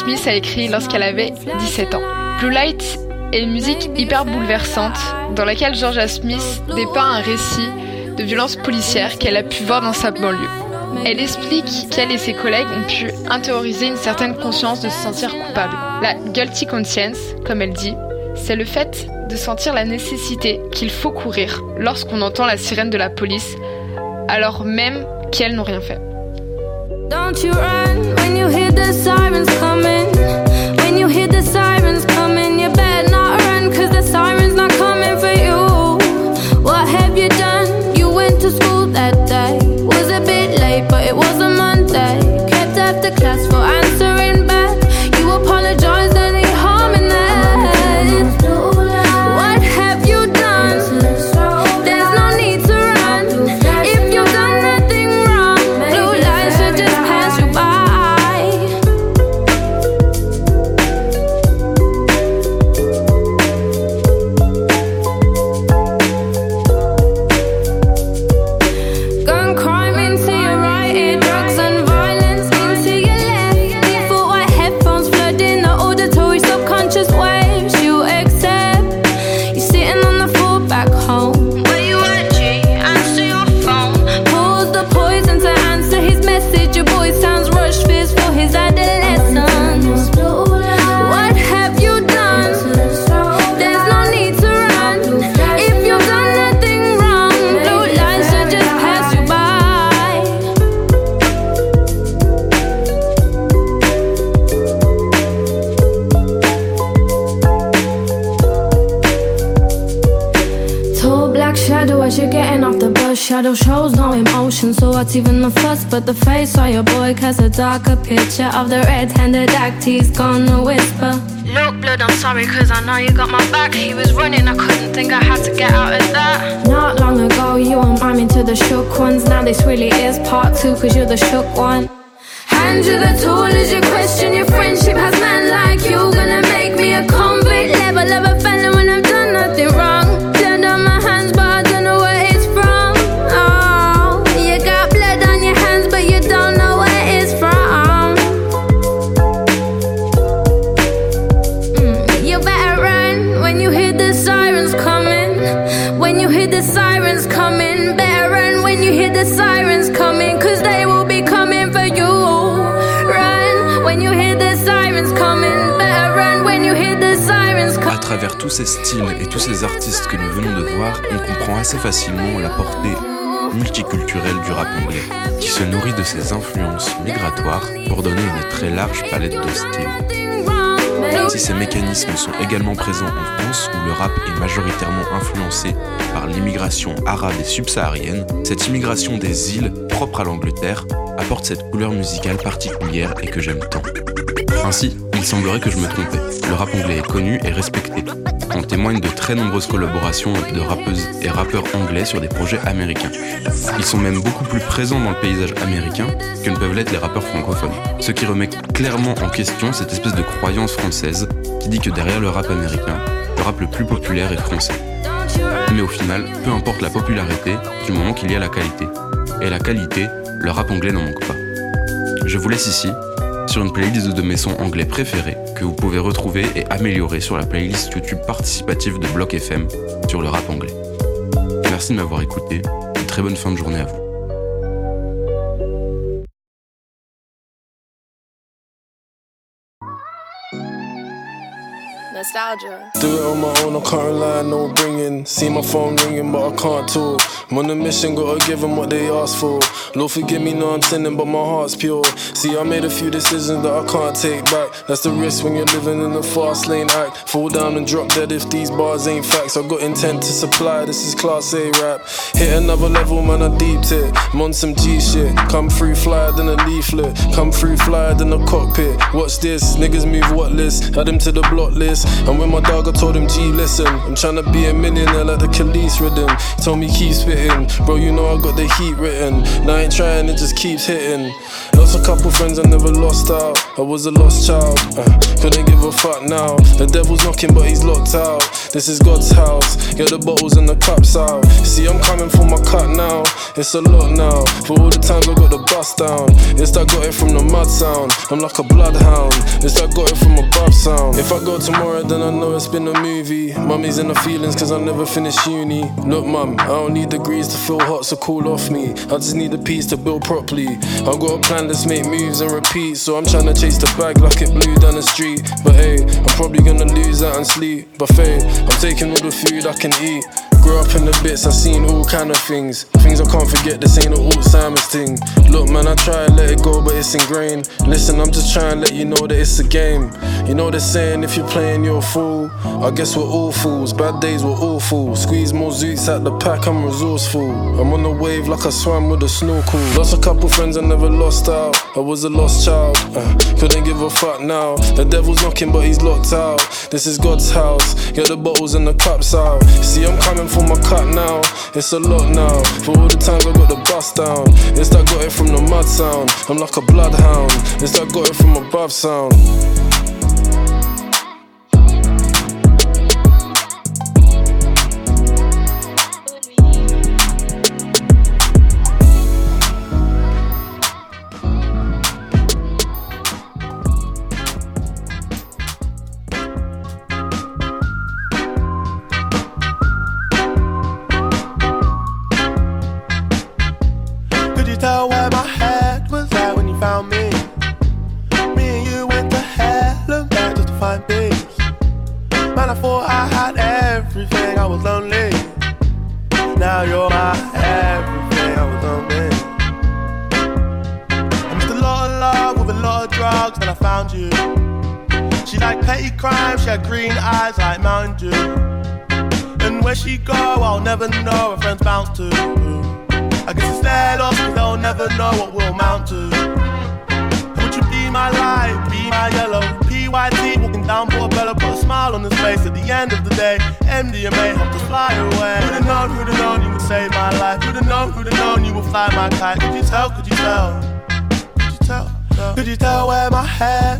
Smith a écrit lorsqu'elle avait 17 ans. Blue Light est une musique hyper bouleversante dans laquelle Georgia Smith dépeint un récit de violence policière qu'elle a pu voir dans sa banlieue. Elle explique qu'elle et ses collègues ont pu intérioriser une certaine conscience de se sentir coupable. La guilty conscience, comme elle dit, c'est le fait de sentir la nécessité qu'il faut courir lorsqu'on entend la sirène de la police, alors même qu'elles n'ont rien fait. Don't you run when you hear the sirens coming. When you hear the sirens coming, you better not the sirens not coming for you. What have you done? You went to school that day. Was a bit late, but it was Monday. Kept after class even the fuss but the face of your boy casts a darker picture of the red-handed act he's gonna whisper. Look, blood, I'm sorry, cause I know you got my back. He was running, I couldn't think I had to get out of that. Not long ago, you were miming to the shook ones. Now this really is part two, cause you're the shook one. Hand you the tool as you question your friendship. Has man like you gonna make me a convict? Level of a tous ces styles et tous ces artistes que nous venons de voir, on comprend assez facilement la portée multiculturelle du rap anglais, qui se nourrit de ses influences migratoires pour donner une très large palette de styles. Si ces mécanismes sont également présents en France, où le rap est majoritairement influencé par l'immigration arabe et subsaharienne, cette immigration des îles, propre à l'Angleterre, apporte cette couleur musicale particulière et que j'aime tant. Ainsi, il semblerait que je me trompais. Le rap anglais est connu et respecté. En témoignent de très nombreuses collaborations de rappeuses et rappeurs anglais sur des projets américains. Ils sont même beaucoup plus présents dans le paysage américain que ne peuvent l'être les rappeurs francophones. Ce qui remet clairement en question cette espèce de croyance française qui dit que derrière le rap américain, le rap le plus populaire est français. Mais au final, peu importe la popularité, du moment qu'il y a la qualité. Et la qualité, le rap anglais n'en manque pas. Je vous laisse ici, sur une playlist de mes sons anglais préférés que vous pouvez retrouver et améliorer sur la playlist YouTube participative de Block FM sur le rap anglais. Merci de m'avoir écouté, une très bonne fin de journée à vous. Nostalgia. Do it on my own, I can't rely, on no bringing. See my phone ringing, but I can't talk. I'm on a mission, gotta give them what they ask for. Lord, forgive me, no, I'm sinning, but my heart's pure. See, I made a few decisions that I can't take back. That's the risk when you're living in the fast lane act. Fall down and drop dead if these bars ain't facts. I got intent to supply, this is class A rap. Hit another level, man, I deeped it. I'm on some G shit. Come through flyer than a leaflet. Come through flyer than a cockpit. Watch this, niggas move what list. Add them to the block list. And when my dog, I told him, G, listen. I'm tryna be a millionaire like the Khalees rhythm. He told me keep spitting. Bro, you know I got the heat written. Now I ain't trying, it just keeps hitting. Lost a couple friends, I never lost out. I was a lost child. Uh, couldn't give a fuck now. The devil's knocking, but he's locked out. This is God's house. Get the bottles and the cups out. See, I'm coming for my cut now. It's a lot now. For all the times I got the bust down. It's that got it from the mud sound. I'm like a bloodhound. It's that got it from above sound. If I go tomorrow, then I know it's been a movie. Mummy's in the feelings cause I never finished uni. Look, mum, I don't need degrees to feel hot, so cool off me. I just need a piece to build properly. I got a plan, let's make moves and repeat. So I'm trying to chase the bag like it blew down the street. But hey, I'm probably gonna lose out and sleep. Buffet, I'm taking all the food I can eat. Grew up in the bits, I seen all kind of things. Things I can't forget, this ain't an Alzheimer's thing. Look, man, I try and let it go, but it's ingrained. Listen, I'm just trying to let you know that it's a game. You know they're saying if you're playing, you're a fool. I guess we're all fools, bad days were awful. Squeeze more zoots out the pack, I'm resourceful. I'm on the wave like I swam with a snorkel. Lost a couple friends, I never lost out. I was a lost child, uh, couldn't give a fuck now. The devil's knocking, but he's locked out. This is God's house, get the bottles and the cups out. See, I'm coming for my cut now. It's a lot now. For all the times I got the bust down. It's that got it from the mud sound. I'm like a bloodhound. It's that got it from above sound. find my type. Could you tell? Could you tell? Could you tell? Could you tell where my head?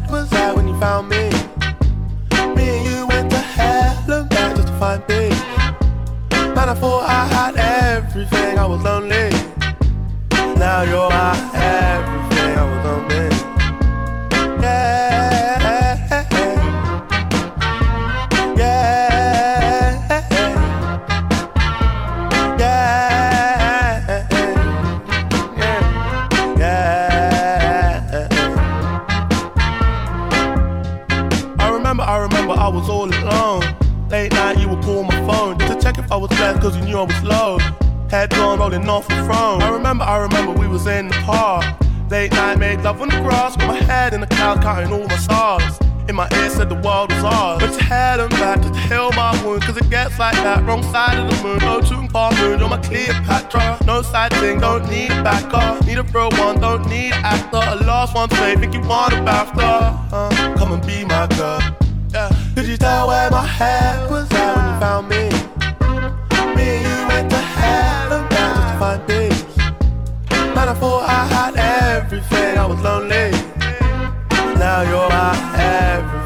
like that. Wrong side of the moon, no tune for moon. You're my Cleopatra. No side thing, don't need backup. Need a pro one, don't need after. A lost one, say, think you want a BAFTA. Uh, come and be my girl. Yeah. Could you tell where my head was at when you found me? Me and you went to hell and back just to find peace. Man, I thought I had everything. I was lonely. Now you're my everything.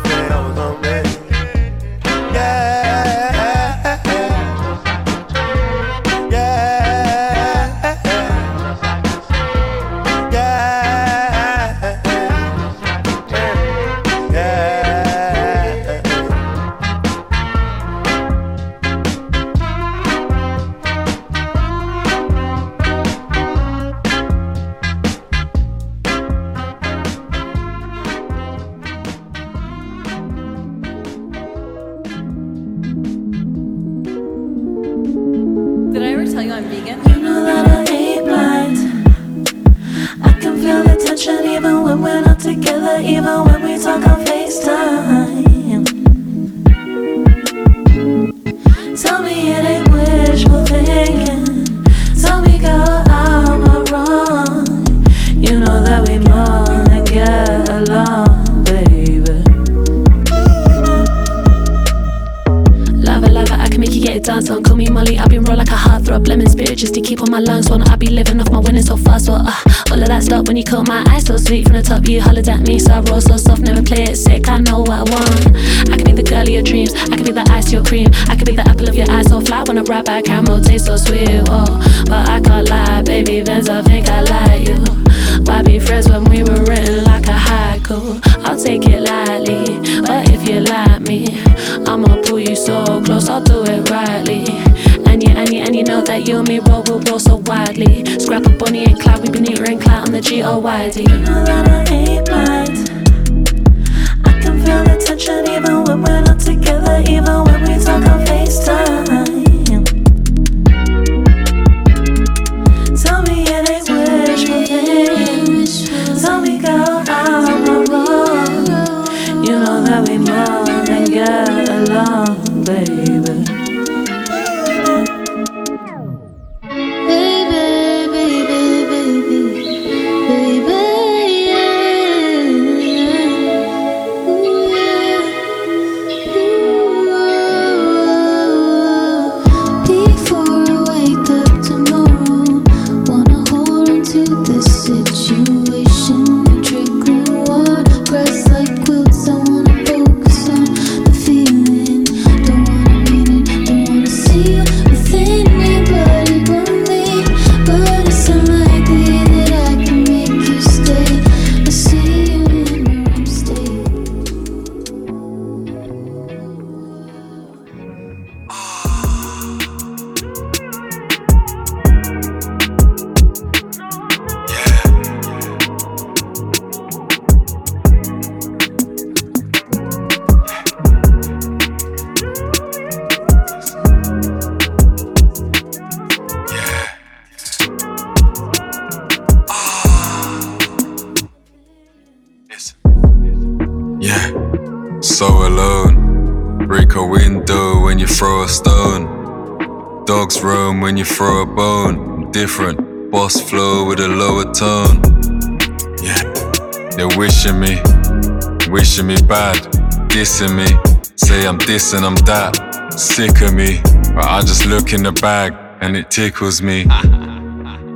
And I'm that, sick of me. But I just look in the bag and it tickles me.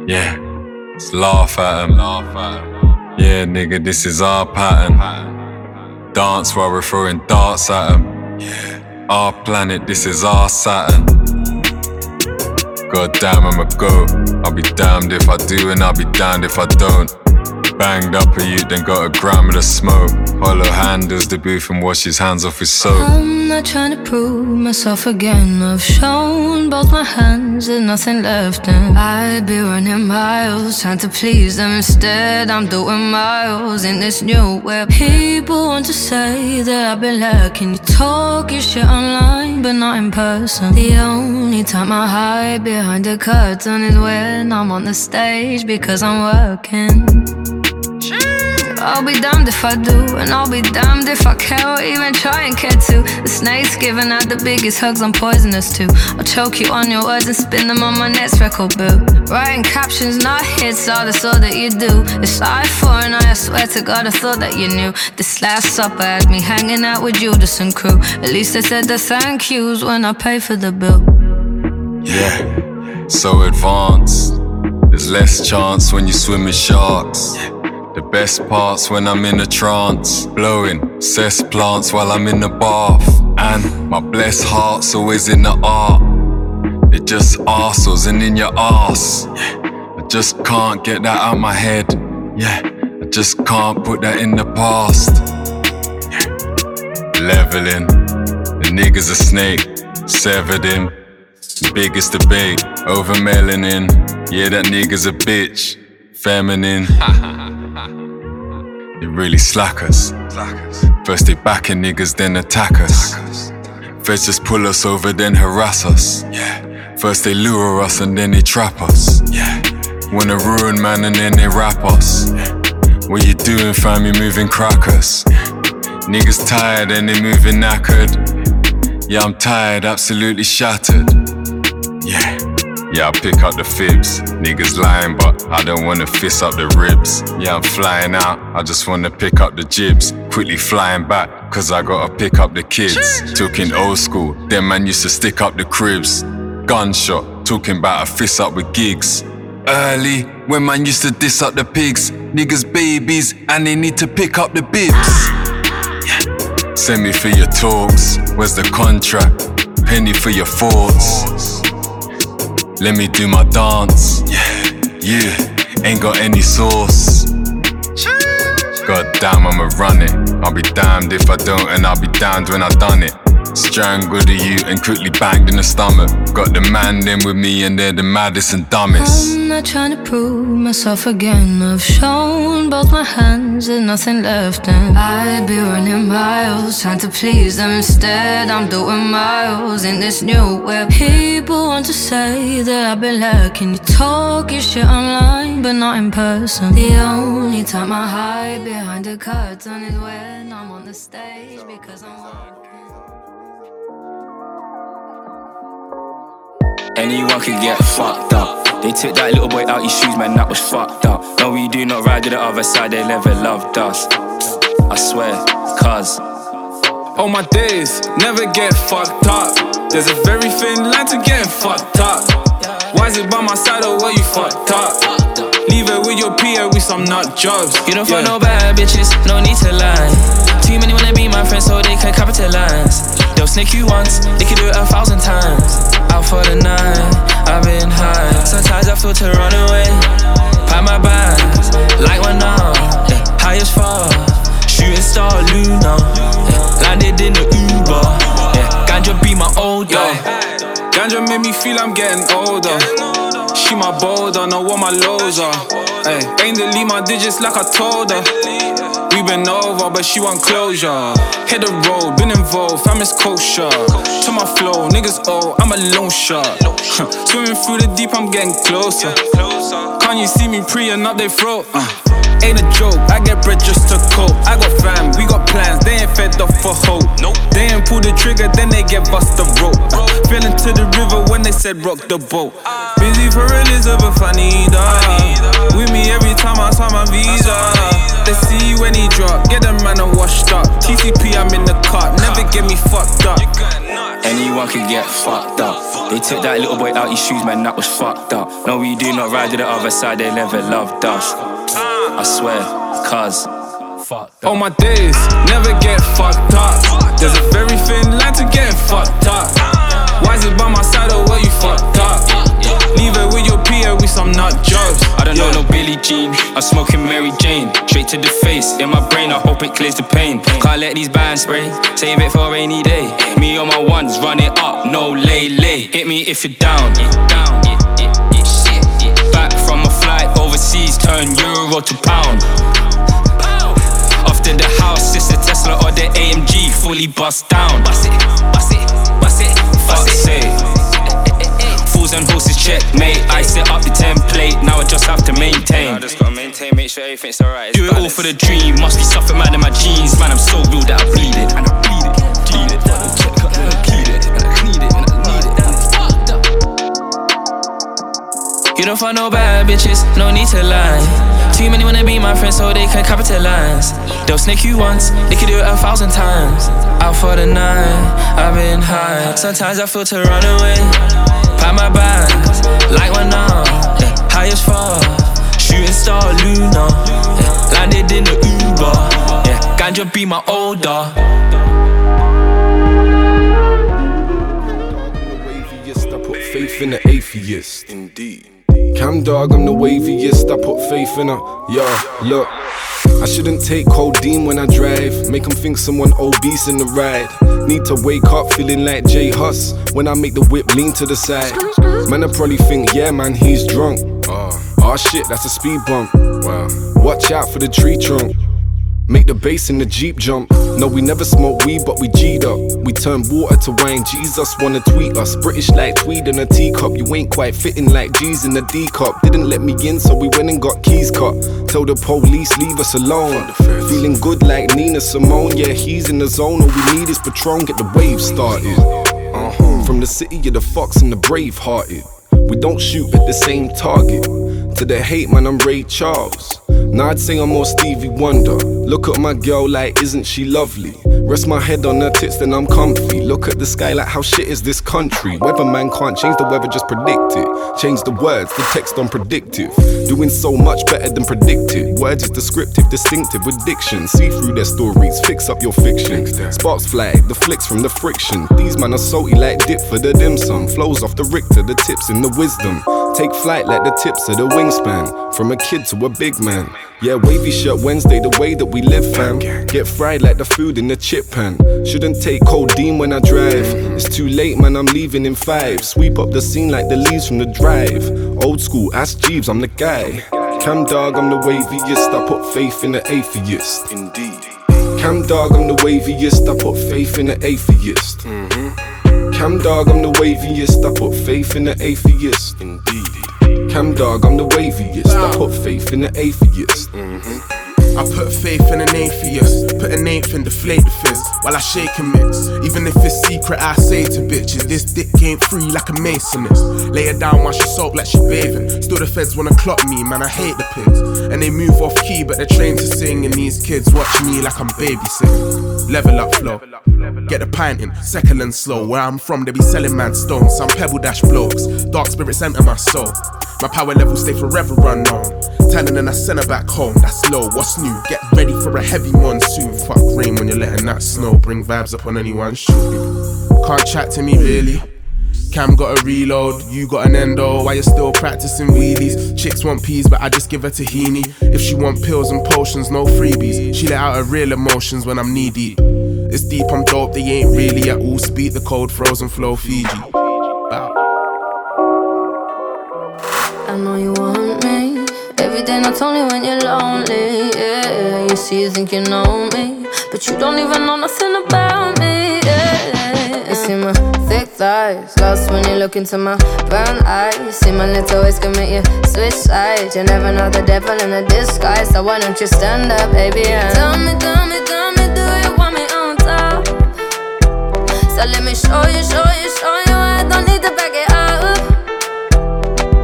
Yeah, just laugh at at 'em. Yeah, nigga, this is our pattern. Dance while we're throwing darts at 'em. Yeah, our planet, this is our Saturn. God damn, I'm a goat. I'll be damned if I do, and I'll be damned if I don't. Banged up a youth, then got a gram of the smoke. Hollow handles the booth and wash his hands off his soap. I'm not trying to prove myself again. I've shown both my hands, there's nothing left, and I'd be running miles trying to please them. Instead, I'm doing miles in this new web. People want to say that I've been lacking. You talk your shit online, but not in person. The only time I hide behind the curtain is when I'm on the stage because I'm working. I'll be damned if I do, and I'll be damned if I care or even try and care to. The snake's giving out the biggest hugs, I'm poisonous too. I'll choke you on your words and spin them on my next record boot. Writing captions, not hits, all that's all that you do. It's eye for an eye, I swear to God, I thought that you knew. This last supper had me hanging out with Judas and crew. At least I said the thank yous when I pay for the bill. Yeah, so advanced. There's less chance when you swim with sharks. The best parts when I'm in a trance, blowing cess plants while I'm in the bath. And my blessed heart's always in the art. It just arseholes and in your ass. I just can't get that out my head. Yeah, I just can't put that in the past. Leveling, the nigga's a snake, severed him. Biggest debate over melanin. Yeah, that nigga's a bitch, feminine. They really slack us. First they backing niggas, then attack us. Feds just pull us over, then harass us. First they lure us and then they trap us. Wanna ruin man and then they rap us. What you doing, fam? You moving crackers. Niggas tired and they moving knackered. Yeah, I'm tired, absolutely shattered. Yeah. Yeah, I pick up the fibs. Niggas lying, but I don't wanna fist up the ribs. Yeah, I'm flying out, I just wanna pick up the jibs. Quickly flying back, cause I gotta pick up the kids. Talking old school, them man used to stick up the cribs. Gunshot, talking about a fist up with gigs. Early, when man used to diss up the pigs. Niggas babies, and they need to pick up the bibs. Send me for your talks, where's the contract? Penny for your thoughts. Let me do my dance. Yeah, yeah, ain't got any sauce. God damn, I'ma run it. I'll be damned if I don't, and I'll be damned when I done it. Strangled the you and quickly banged in the stomach. Got the man them with me, and they're the maddest and dumbest. I'm not trying to prove myself again. I've shown both my hands, there's nothing left, and I'd be running miles trying to please them. Instead, I'm doing miles in this new web. People want to say that I've been lacking. You talk your shit online, but not in person. The only time I hide behind the curtain is when I'm on the stage because I'm Anyone could get fucked up. They took that little boy out his shoes, man, that was fucked up. No, we do not ride to the other side, they never loved us. I swear, cuz. Oh my days, never get fucked up. There's a very thin line to getting fucked up. Why is it by my side or what you fucked up? Leave it with your PA with some nut jobs. You don't fuck no bad bitches, no need to lie. Too many wanna be my friends so they can capitalize. They'll snake you once, they can do it a thousand times. Out for the night, I've been high. Sometimes I feel to run away. Pack my bags, like one now. Yeah, high as far, shooting star Luna. Yeah, landed in the Uber. Yeah, ganja be my old dog. Ganja made me feel I'm getting older. She my boulder, know what my lows are. Ay, ain't delete my digits like I told her. We been over, but she want closure. Hit the road, been involved, fam is kosher. To my flow, niggas old, I'm a lone shot. Swimming through the deep, I'm getting closer. Can't you see me preying up they throat? Uh. Ain't a joke, I get bread just to cope. I got fam, we got plans, they ain't fed up for hope. Nope. They ain't pull the trigger, then they get bust the rope. Uh, fell into the river when they said rock the boat. Busy for Elizabeth, I need her. With me every time I sign my visa. Let's see when he drop, get the man washed up. TCP, I'm in the cut, never get me fucked up. Anyone could get fucked up. They took that little boy out his shoes, man, that was fucked up. No, we do not ride to the other side, they never loved us. I swear, cuz. All my days, never get fucked up. There's a very thin line to get fucked up. Why is it by my side or what you fucked up? Leave it with your peer with some nut jobs. I don't know no Billie Jean. I'm smoking Mary Jane. Straight to the face, in my brain. I hope it clears the pain. Can't let these bands spray. Save it for a rainy day. Me on my ones, run it up, no lay lay. Hit me if you're down. Back from a flight overseas, turn euro to pound. Off to the house, it's a Tesla or the AMG, fully bust down. Bust it, bust it, bust it, fuck sake. Fools and horses checkmate. I set up the template, now I just have to maintain. I just gotta maintain, make sure everything's alright. Do it all for the dream, must be something mad in my jeans. Man, I'm so real that I bleed it. And I bleed it, bleed it, and I bleed it, and I need it, and I need it, fucked up. You don't find no bad bitches, no need to lie. Too many wanna be my friends so they can capitalize. They'll snake you once, they can do it a thousand times. Out for the night, I've been high. Sometimes I feel to run away. Pack my bags, like one now. Yeah, high as far, shooting star Luna. Yeah, landed in the Uber. Yeah, ganja be my older. I put faith in the atheist. Indeed. Cam dog, I'm the waviest. I put faith in her. Yo, look. I shouldn't take codeine when I drive. make Make 'em think someone obese in the ride. Need to wake up feeling like J Hus when I make the whip lean to the side. Man, I probably think, yeah, man, he's drunk. Oh, shit, that's a speed bump. Wow. Watch out for the tree trunk. Make the bass in the Jeep jump. No, we never smoke weed, but we G'd up. We turn water to wine. Jesus wanna tweet us. British like tweed in a teacup. You ain't quite fitting like G's in a D cup. Didn't let me in, so we went and got keys cut. Tell the police, leave us alone. Feeling good like Nina Simone. Yeah, he's in the zone. All we need is Patron, get the wave started. Uh-huh. From the city of the fox and the brave hearted. We don't shoot at the same target. To the hate, man, I'm Ray Charles. Now I'd say I'm more Stevie Wonder. Look at my girl like, isn't she lovely? Rest my head on her tits, then I'm comfy. Look at the sky like, how shit is this country? Weatherman can't change the weather, just predict it. Change the words, the text on predictive. Doing so much better than predicted. Words is descriptive, distinctive with diction. See through their stories, fix up your fiction. Sparks fly, the flicks from the friction. These man are salty like dip for the dim sum. Flows off the Richter, the tips in the wisdom. Take flight like the tips of the wingspan. From a kid to a big man. Yeah, wavy shirt Wednesday, the way that we live, fam. Get fried like the food in the chip pan. Shouldn't take codeine when I drive. It's too late, man, I'm leaving in five. Sweep up the scene like the leaves from the drive. Old school, ask Jeeves, I'm the guy. Cam dog, I'm the waviest. I put faith in the atheist. Indeed. Cam dog, I'm the waviest. I put faith in the atheist. Mm-hmm. Cam dog, I'm the waviest. I put faith in the atheist. Indeed. Cam dog, I'm the waviest. I put faith in the atheist. Mm-hmm. I put faith in an atheist, put an eighth and deflate the fizz while I shake and mix. Even if it's secret, I say to bitches, this dick ain't free like a masonist. Lay her down while she soak like she bathing. Still the feds wanna clock me, man, I hate the pigs. And they move off key, but they're trained to sing. And these kids watch me like I'm babysitting. Level up flow, get the pint in, second and slow. Where I'm from, they be selling mad stones. Some pebble dash blokes, dark spirits enter my soul. My power levels stay forever unknown. Tanning and I send her back home. That's low. What's new? Get ready for a heavy monsoon. Fuck rain when you're letting that snow. Bring vibes up on anyone shooting. Can't chat to me really. Cam got a reload, you got an endo. While you're still practicing wheelies. Chicks want peas, but I just give her tahini. If she want pills and potions, no freebies. She let out her real emotions when I'm knee deep. It's deep, I'm dope, they ain't really at all. Speak the cold, frozen flow, Fiji. Bow. I know you want me. Every day, not only when you're lonely. You think you know me, but you don't even know nothing about me. Yeah, you see my thick thighs, lost when you look into my brown eyes. See my little ways make you switch sides. You never know the devil in a disguise, so why don't you stand up, baby? And tell me, tell me, tell me, do you want me on top? So let me show you, show you, show you. I don't need to back it up.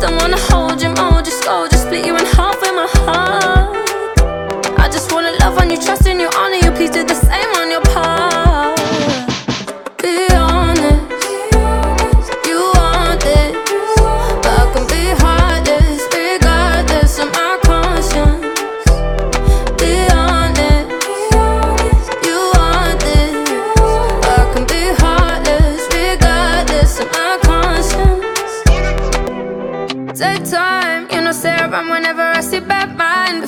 Don't wanna hold you, mold you, scold you, split you in half with my heart. Wanna love on you, trust in you, honor you. Please do the same on your part.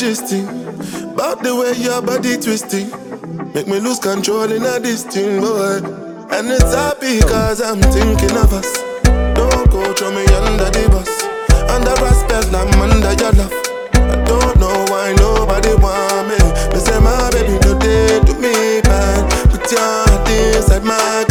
majesty About the way your body twisting Make me lose control in a this thing, boy And it's happy cause I'm thinking of us. Don't go throw me under the bus. Under spell, I'm under your love. I don't know why nobody want me. Me say my baby no day to me bad. Put your heart inside my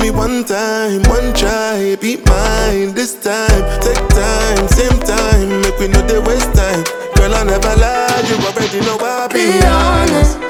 me one time, one try. Be mine this time Take time, same time. Make we know they waste time. Girl I never lie You already know I be Be honest, you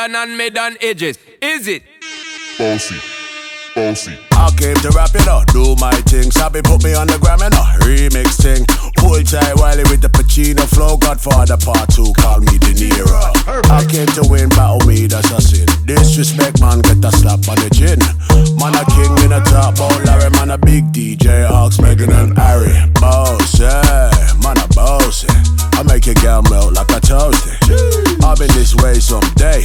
London and mid on edges. Is it? Bossy, bossy. I came to rap it up, do my thing. Sabi put me on the gram and a remix thing. Hold tight Wiley with the Pacino flow. Godfather part two, call me De Niro. I came to win, battle me, that's a sin. Disrespect, man, get a slap on the chin. Man, a king in a top, oh Larry, man, a big DJ, Ox, Megan and Harry. Boss, yeah, man, a boss. I make your girl melt like a toasty. I've been this way someday,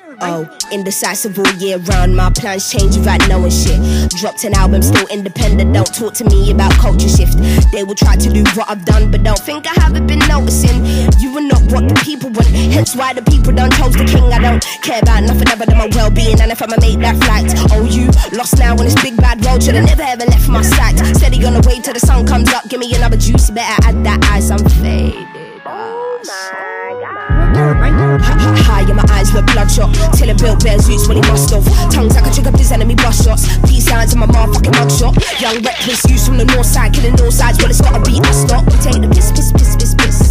Oh, oh indecisive all year round. My plans change without knowing shit. Dropped an album, still independent. Don't talk to me about culture shift. They will try to do what I've done, but don't think I haven't been noticing. You are not what the people want. Hence why the people done chose the king. I don't care about nothing other than my well being. And if I'ma make that flight, oh, you lost now on this big bad road. Should've never ever left my sight. Steady on the way till the sun comes up. Give me another juice. Better add that ice. I'm faded. In my eyes with bloodshot built bears zoots when he must have Tongues I like a trigger his enemy bust shots. Peace signs in my motherfucking mugshot. Young reckless youths from the north side Killing all sides Well it's gotta be us not We take the piss piss piss piss piss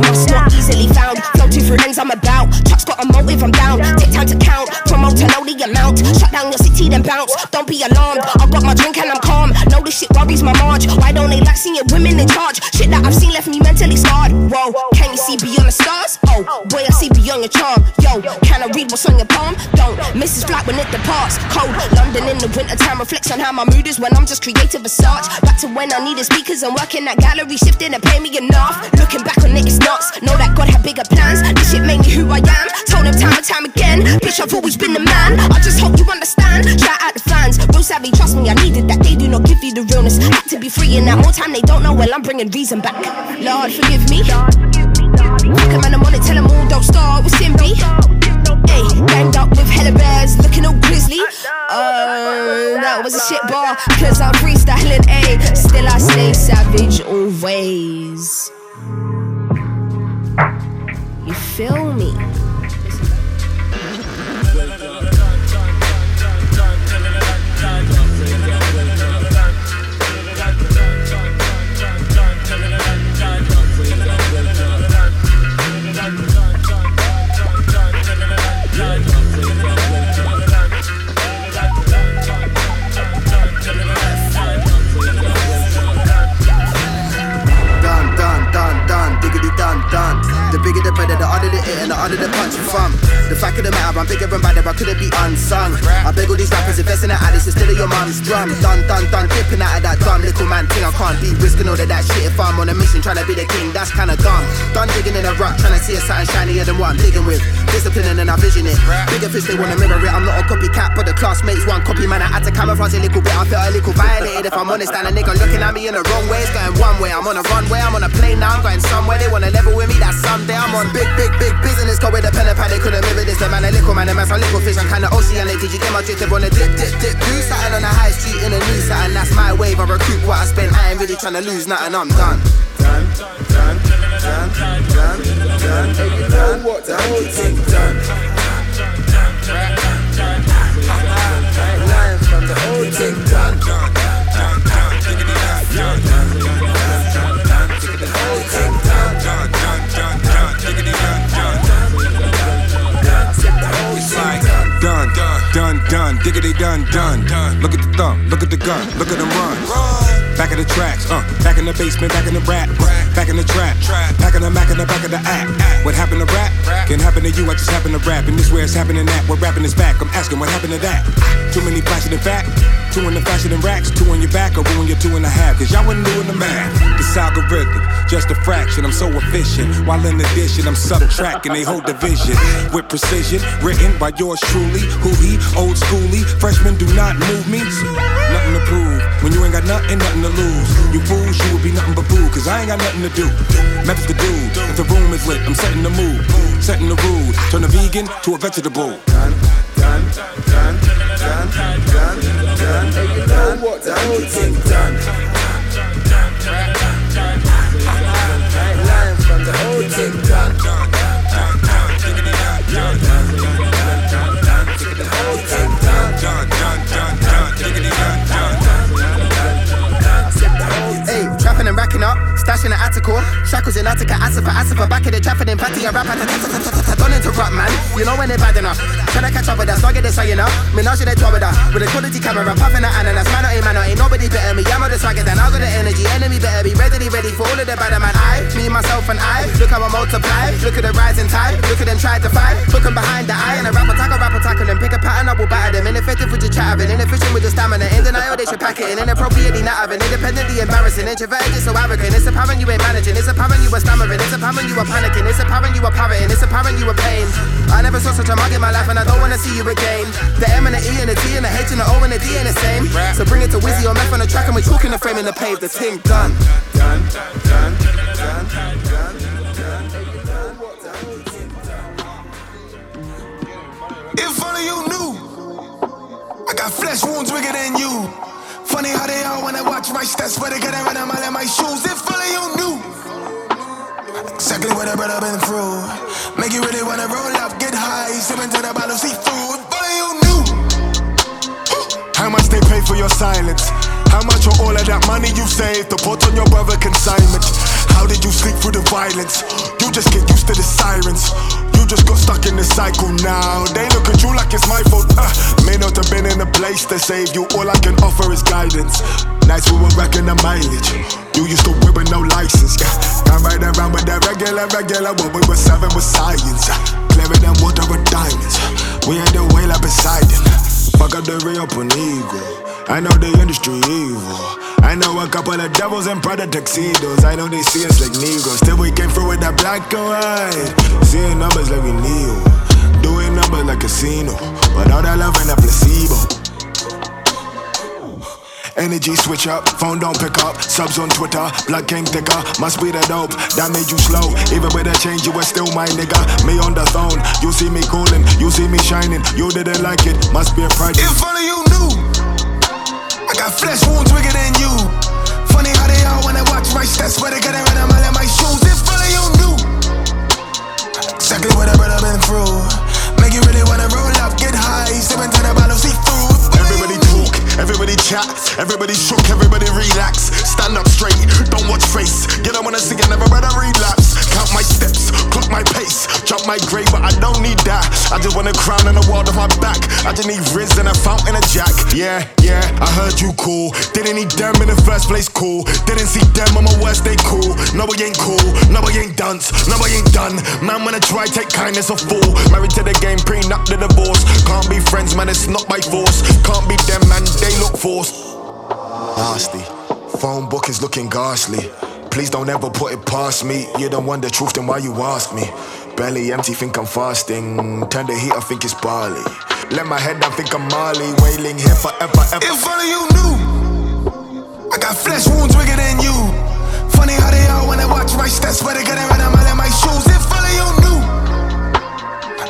Must not easily found. Flow two through ends I'm about. Chuck's got a motive I'm down. Take time to count. Promote to know the amount. Shut down your city then bounce. Don't be alarmed. I've got my drink and I'm calm. Know this shit worries my march Why don't they like seeing women in charge? Shit that I've seen left me mentally scarred. Whoa Can you see beyond the stars? Oh boy I see beyond your charm. Yo Can I read what's on your palm? Don't is flat when it departs. Cold London in the winter time Reflects on how my mood is when I'm just creative as such. Back to when I needed speakers and working that gallery Shifting and pay me enough. Looking back on it it's nuts Know that God had bigger plans. This shit made me who I am. Told him time and time again. Bitch I've always been the man. I just hope you understand. Shout out the fans. Real savvy trust me I needed that. They do not give you the realness. Had to be free in that more time they don't know. Well I'm bringing reason back. Lord forgive me. Fuck 'em and I'm on it. Tell 'em all don't start with Simbi Hey, ganged up with hella bears Looking all grizzly. Uh, that was a shit bar. Cause I'm freestyling, ayy Still I stay savage always what I'm digging with. Disciplining and I vision it. Bigger fish, they wanna mirror it. I'm not a copycat, but the classmates one copy, man. I had to camouflage a little bit. I felt a little violated if I'm honest. And a nigga looking at me in the wrong way. It's going one way. I'm on a runway, I'm on a plane now. I'm going somewhere. They wanna level with me. That someday I'm on big, big, big business. Go with a pen and pad, they couldn't mirror this. The man a little man, the man's a little fish. I'm kinda oceanic. Did you get my drip on a dip, dip, dip? Do something on the high street in a new satin. That's my wave. I recoup what I spent. I ain't really trying to lose nothing. I'm done. Done, done, done, done, done, done. Hey, you know what? The whole thing done. Lying from the whole thing done. It's like done, done, done, diggity done, done. Look at the thumb, look at the gun, look at them run. Back in the tracks, uh, back in the basement, back in the rap, back in the trap, back in the Mac in the back of the act. What happened to rap? Can happen to you, I just happen to rap. And this where it's happening at, where rapping is back. I'm asking what happened to that? Too many flashing in fact, two in the fashion and racks, two on your back, or ruin your two and a half. Cause y'all wasn't doing the math. This algorithm, just a fraction, I'm so efficient. While in addition, I'm subtracting they whole division with precision. Written by yours truly, who he, old schooly. Freshmen do not move me. Nothing to prove. When you ain't got nothing, nothing to lose. You fools, you will be nothing but boo. Cause I ain't got nothing to do. Methods to do. If the room is lit, I'm setting the mood. Setting the rules. Turn a vegan to a vegetable. done, done, done, done, done. Hey, you know what? The whole thing done. Lying from the Shackles in Attica, Asifa, Asifa, back in the traffic in Patty, a rapper. Don't interrupt, man. You know when they're bad enough. Tryna catch up with us, don't get this way, you know. Me now she they with her. With a quality camera, puffing the ananas. Man, ain't man, ain't nobody better me. I'm on the swagger, then I got the energy. Enemy better be ready, ready for all of the bad man. I, me, myself, and I. Look how I multiply. Look at the rising tide. Look at them try to fight. Looking behind the eye. And a rapper tackle, rapper tackle them. Pick a pattern, I will batter them. Ineffective with your chattering. Inefficient with your stamina. In denial, they should pack it in. Inappropriately not having. Independently embarrassing. Introverted, so arrogant. It's apparent you ain't managing. It's apparent you are stammering. It's apparent you are panicking. It's apparent you are parroting. It's apparent you are pain. I never saw such a mug in my life, and I don't wanna see you again. The M and the E and the T and the H and the O and the D ain't the same. So bring it to Wizzy or Meth on the track, and we're talking the frame in the pave. The ting done. Done, done, done, done. If only you knew, I got flesh wounds bigger than you. Funny how they are when I watch my stats, but they get around in my shoes. If only you knew exactly what I brother been through. Make you really wanna roll up, get high, sip into the bottle, through. If only you knew. How much they pay for your silence? How much of all of that money you saved to put on your brother consignment? How did you sleep through the violence? You just get used to the sirens. Just got stuck in the cycle now. They look at you like it's my fault. Uh, may not have been in a place to save you. All I can offer is guidance. Nights we were wrecking the mileage. You used to whip with no license. Yeah. Can't ride around with that regular, regular. What we were serving with science. Uh, clearer than water with diamonds. We had the up beside it. Fuck up the real ego. I know the industry evil. I know a couple of devils in Prada tuxedos. I know they see us like Negroes. Still we came through with that black and white. Seeing numbers like we need. Doing numbers like a casino. But all that love and that placebo. Energy switch up, phone don't pick up. Subs on Twitter, blood came thicker. Must be the dope that made you slow. Even with a change, you were still my nigga. Me on the throne, you see me cooling, you see me shining. You didn't like it, must be a project. If only you knew, I got flesh wounds bigger than you. Funny how they all I watch my stats, but they get around a mile in my shoes. If only you knew, exactly what I have been through. Make you really wanna roll up, get high, sip into the bottle, see through. Everybody chat, everybody shook, everybody relax. Stand up straight, don't watch face. When I sing, I never rather relapse. Count my steps, clock my pace, jump my grade, but I don't need that. I just want a crown and a world off my back. I just need Riz and a fountain and a jack. Yeah, yeah, I heard you cool. Didn't need them in the first place, cool. Didn't see them on my worst day, cool. No, we ain't cool, no, we ain't dunce, no, we ain't done. Man, when I try, take kindness a fool. Married to the game, prenup the divorce. Can't be friends, man, it's not by force. Can't be them, man, they look forced. Nasty. Phone book is looking ghastly. Please don't ever put it past me. You don't want the truth, then why you ask me? Belly empty, think I'm fasting. Turn the heat, I think it's barley. Let my head down, think I'm Marley. Wailing here forever, ever. If only you knew, I got flesh wounds bigger than you. Funny how they are when I watch my stats, but they get around a mile in my shoes. If only you knew,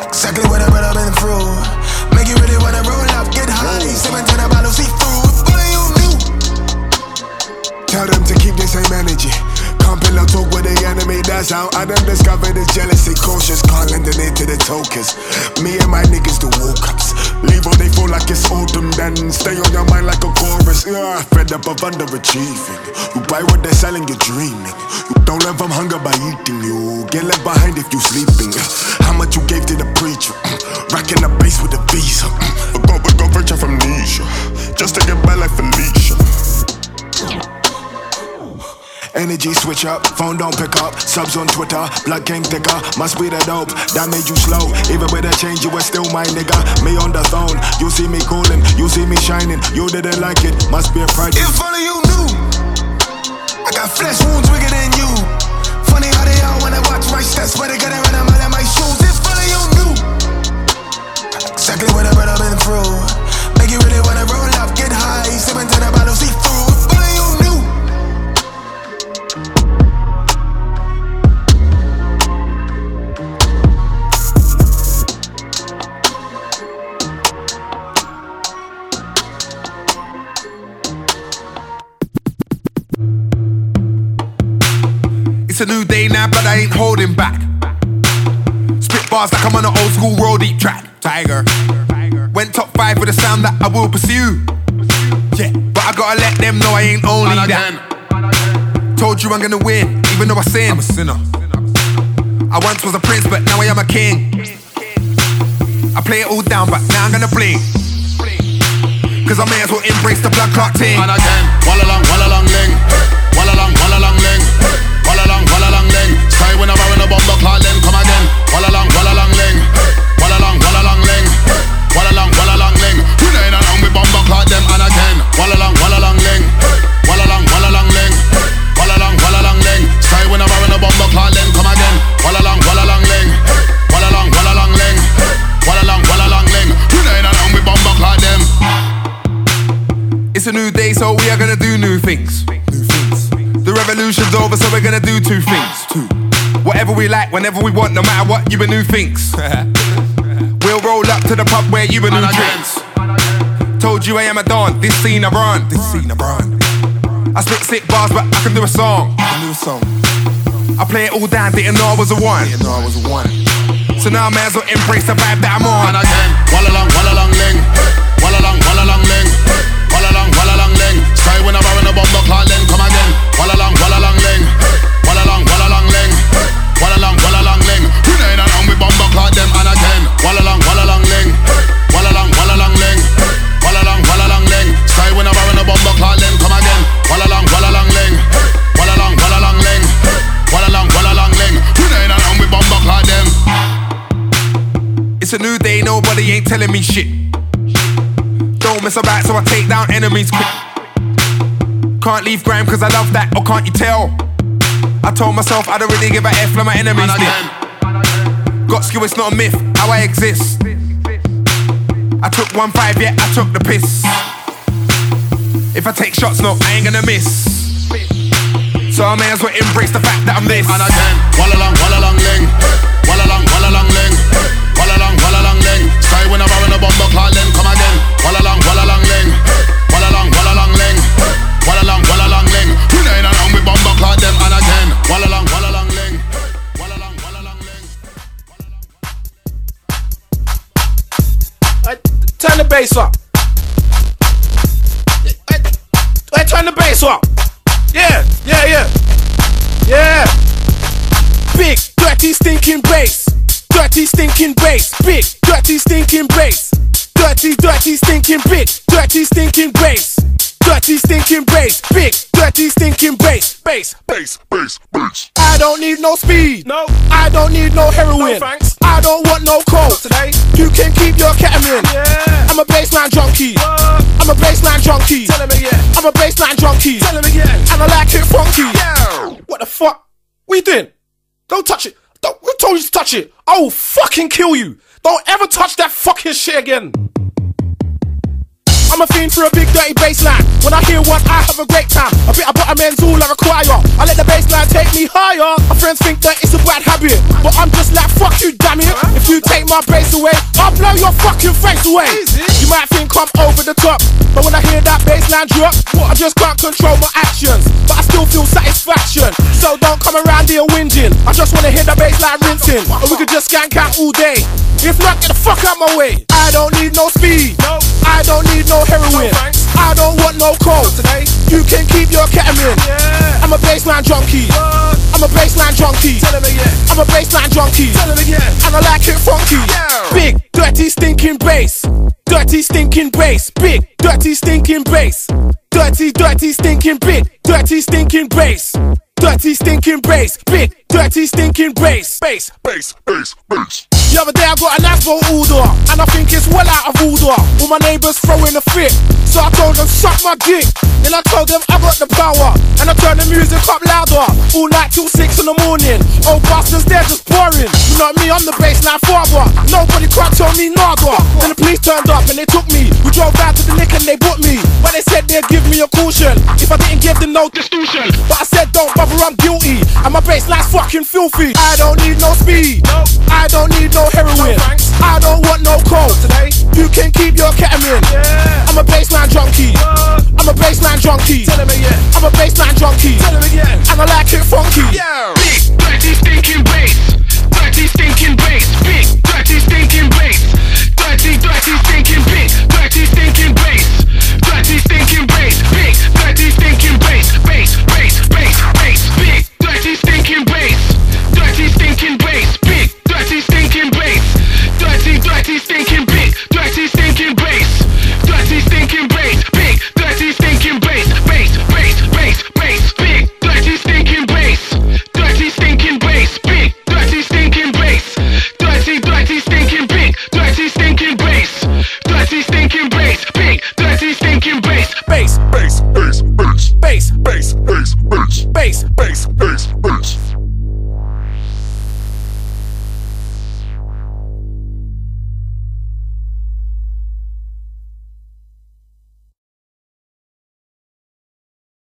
exactly what I've been through. Make you really wanna roll up, get high, sip into the bottle, see through. If only you knew. Tell them to keep the same energy. Pillow talk with the enemy, that's how I done discovered this jealousy. Cautious, can't lend it to the tokens. Me and my niggas the woke ups. Leave all they feel like it's autumn, then stay on your mind like a chorus. Yeah, fed up of underachieving. You buy what they're selling, you're dreaming. You don't learn from hunger by eating. You get left behind if you sleeping. How much you gave to the preacher? Mm, racking the base with a visa. Mm, I got rich off amnesia. Just to get by like Felicia. Energy switch up, phone don't pick up. Subs on Twitter, blood came thicker. Must be the dope that made you slow. Even with a change, you were still my nigga. Me on the throne, you see me cooling, you see me shining. You didn't like it, must be a project. If only you knew, I got flesh wounds bigger than you. Funny how they all when I watch my stats, but they get around a mile in my shoes. If only you knew, exactly what I've been through. Make you really wanna roll up, get high, sip into the bottle, see It's a new day now, but I ain't holding back. Spit bars like I'm on an old school road deep track. Tiger. Went top five with a sound that I will pursue. Yeah, but I gotta let them know I ain't only that. Told you I'm gonna win. even though I sin. I'm a sinner. I once was a prince, but now I am a king. I play it all down, but now I'm gonna blink. Cause I may as well embrace the blood clot team. And again, walla long, walla long ling. Walla long, walla when I'm wearing a bomb clot then come again. Walla long, walla Whenever we want, no matter what, you a new things. we'll roll up to the pub where you a new drinks. Told you I am a don, this scene I run. This scene I run. I spit sick bars, but I can do a song. I can do a song. I play it all down, didn't know I was a one. Didn't know I was a one. So now I may as well embrace the vibe that I'm on. And again, walla long, walla long ling. Walla long, walla long ling. Walla long, walla long ling. Sky when I'm wearing a bomb clot then telling me shit. Don't mess about, so I take down enemies quick. Can't leave grime cause I love that, or can't you tell? I told myself I don't really give a F like my enemies did. Got skill, it's not a myth, how I exist. I took one five, yeah, I took the piss. If I take shots, no, I ain't gonna miss. So I may as well embrace the fact that I'm this. And again, walla long, walla long ling. Walla long, walla long ling. Bomb clot then come again. Walla long, walla long ling. Walla long, walla long ling. Walla long, walla long ling. Know ain't along with bomb clot them and again. Walla long, walla long ling. Turn the bass up. Hey, turn the bass up. Yeah, yeah, yeah. Yeah. Big, dirty, stinking bass. Dirty, stinking bass. Big, dirty, stinking bass. Dirty, dirty, stinking big. Dirty, stinking bass. Dirty, stinking bass. Big, dirty, stinking bass. Bass, bass, bass, bass. I don't need no speed. No. I don't need no heroin. No, thanks. I don't want no coke. Today. You can keep your ketamine. Yeah. I'm a bassline junkie. What? I'm a bassline junkie. Tell him again. I'm a bassline junkie. Tell him again. And I like it funky. Yeah. What the fuck? What you doing? Don't touch it. Don't, who told you to touch it? I will fucking kill you. Don't ever touch that fucking shit again. I'm a fiend for a big dirty bassline. When I hear one, I have a great time. A bit of bottomends all I require. I let the bassline take me higher. My friends think that it's a bad habit, but I'm just like fuck you, damn it. If you take my bass away, I'll blow your fucking face away. You might think I'm over the top, but when I hear that bassline drop, I just can't control my actions. But I still feel satisfaction. So don't come around here whinging. I just wanna hear the bassline rinsing, or we could just skank out all day. If not, get the fuck out my way. I don't need no speed. I don't need no heroin. I don't want no coke. Today. You can keep your ketamine. I'm a bassline junkie. I'm a bassline junkie. Tell him again. I'm a bassline junkie. Tell him again. And I like it funky. Big, dirty, stinking bass. Dirty, stinking bass. Big, dirty, stinking bass. Dirty, dirty, stinking big. Dirty, stinking bass. Dirty, stinking bass. Big, dirty, stinking bass. Bass, bass, bass, bass. The other day I got an ASBO order, and I think it's well out of order. All my neighbours throwing a fit, so I told them suck my dick. Then I told them I got the power, and I turned the music up louder, all night till six in the morning. Old bastards, they're just boring. You know me, I'm the bassline father. Nobody can't tell me nada. Then the police turned up and they took me. We drove down to the nick and they booked me, but they said they'd give me a caution if I didn't give them no distinction. But I said don't bother, I'm guilty, and my bassline's fucking filthy. I don't need no speed. I don't need no heroin. I don't want no coke today. You can keep your ketamine. I'm a bassline junkie. I'm a bassline junkie. Tell him again. I'm a bassline junkie. Tell him again. And I like it funky. Yeah. Big, black, stinking bass. space.